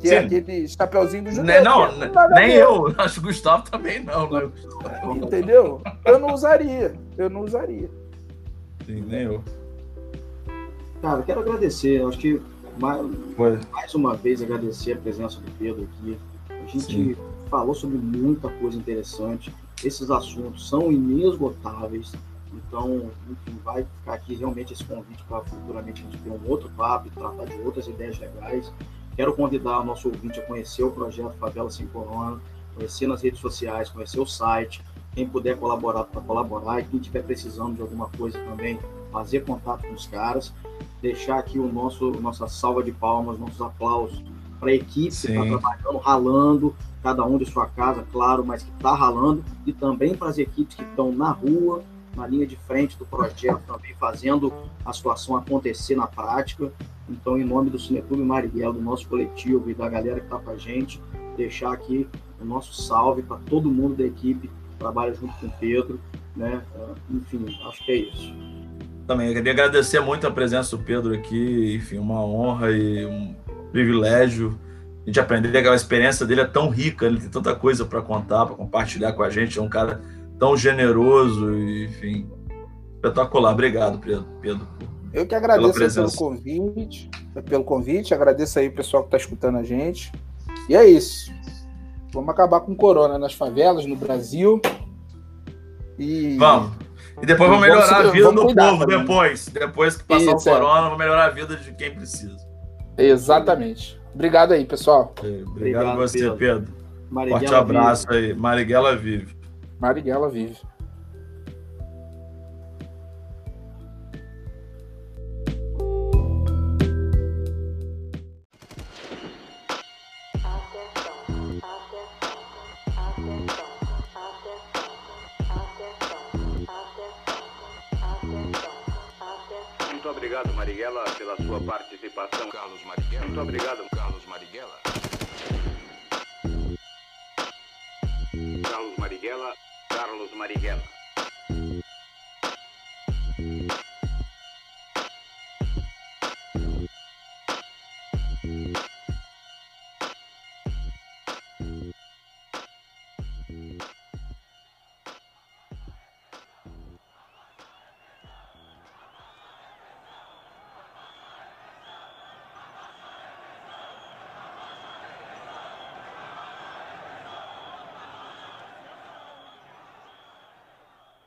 que Sim. é aquele chapeuzinho do judeu. Não, não nem eu. Acho que o Gustavo também não, né? Entendeu? Eu não usaria. Eu não usaria. Sim, nem eu. Cara, quero agradecer. Acho que mais, mais, uma vez agradecer a presença do Pedro aqui. A gente Sim. falou sobre muita coisa interessante. Esses assuntos são inesgotáveis. Então, enfim, vai ficar aqui realmente esse convite para futuramente a gente ter um outro papo e tratar de outras ideias legais. Quero convidar o nosso ouvinte a conhecer o projeto Favela Sem Corona, conhecer nas redes sociais, conhecer o site. Quem puder colaborar para colaborar e quem estiver precisando de alguma coisa também, fazer contato com os caras. Deixar aqui o nosso nossa salva de palmas, nossos aplausos para a equipe Sim. que está trabalhando, ralando, cada um de sua casa, claro, mas que está ralando, e também para as equipes que estão na rua, na linha de frente do projeto, também fazendo a situação acontecer na prática. Então, em nome do Cineclube Marighella, do nosso coletivo e da galera que está com a gente, deixar aqui o nosso salve para todo mundo da equipe que trabalha junto com o Pedro. Né? Ah, enfim, acho que é isso. Também queria agradecer muito a presença do Pedro aqui, enfim, uma honra e um privilégio a gente aprender aquela experiência dele é tão rica, ele tem tanta coisa para contar, para compartilhar com a gente, é um cara tão generoso, enfim, espetacular. Obrigado, Pedro, Pedro eu que agradeço pelo convite, pelo convite, agradeço aí o pessoal que está escutando a gente. E é isso. Vamos acabar com o corona nas favelas, no Brasil. E vamos. E depois vamos melhorar vamos, a vida do povo depois. Depois que passar isso, o é. corona, é. vamos melhorar a vida de quem precisa. Exatamente. Obrigado aí, pessoal. Obrigado, Obrigado a você, Pedro. Pedro. Forte abraço vive. aí. Marighella vive. Marighella vive. Obrigado, Marighella, pela sua participação. Carlos Marighella. Muito obrigado, Carlos Marighella. Carlos Marighella, Carlos Marighella.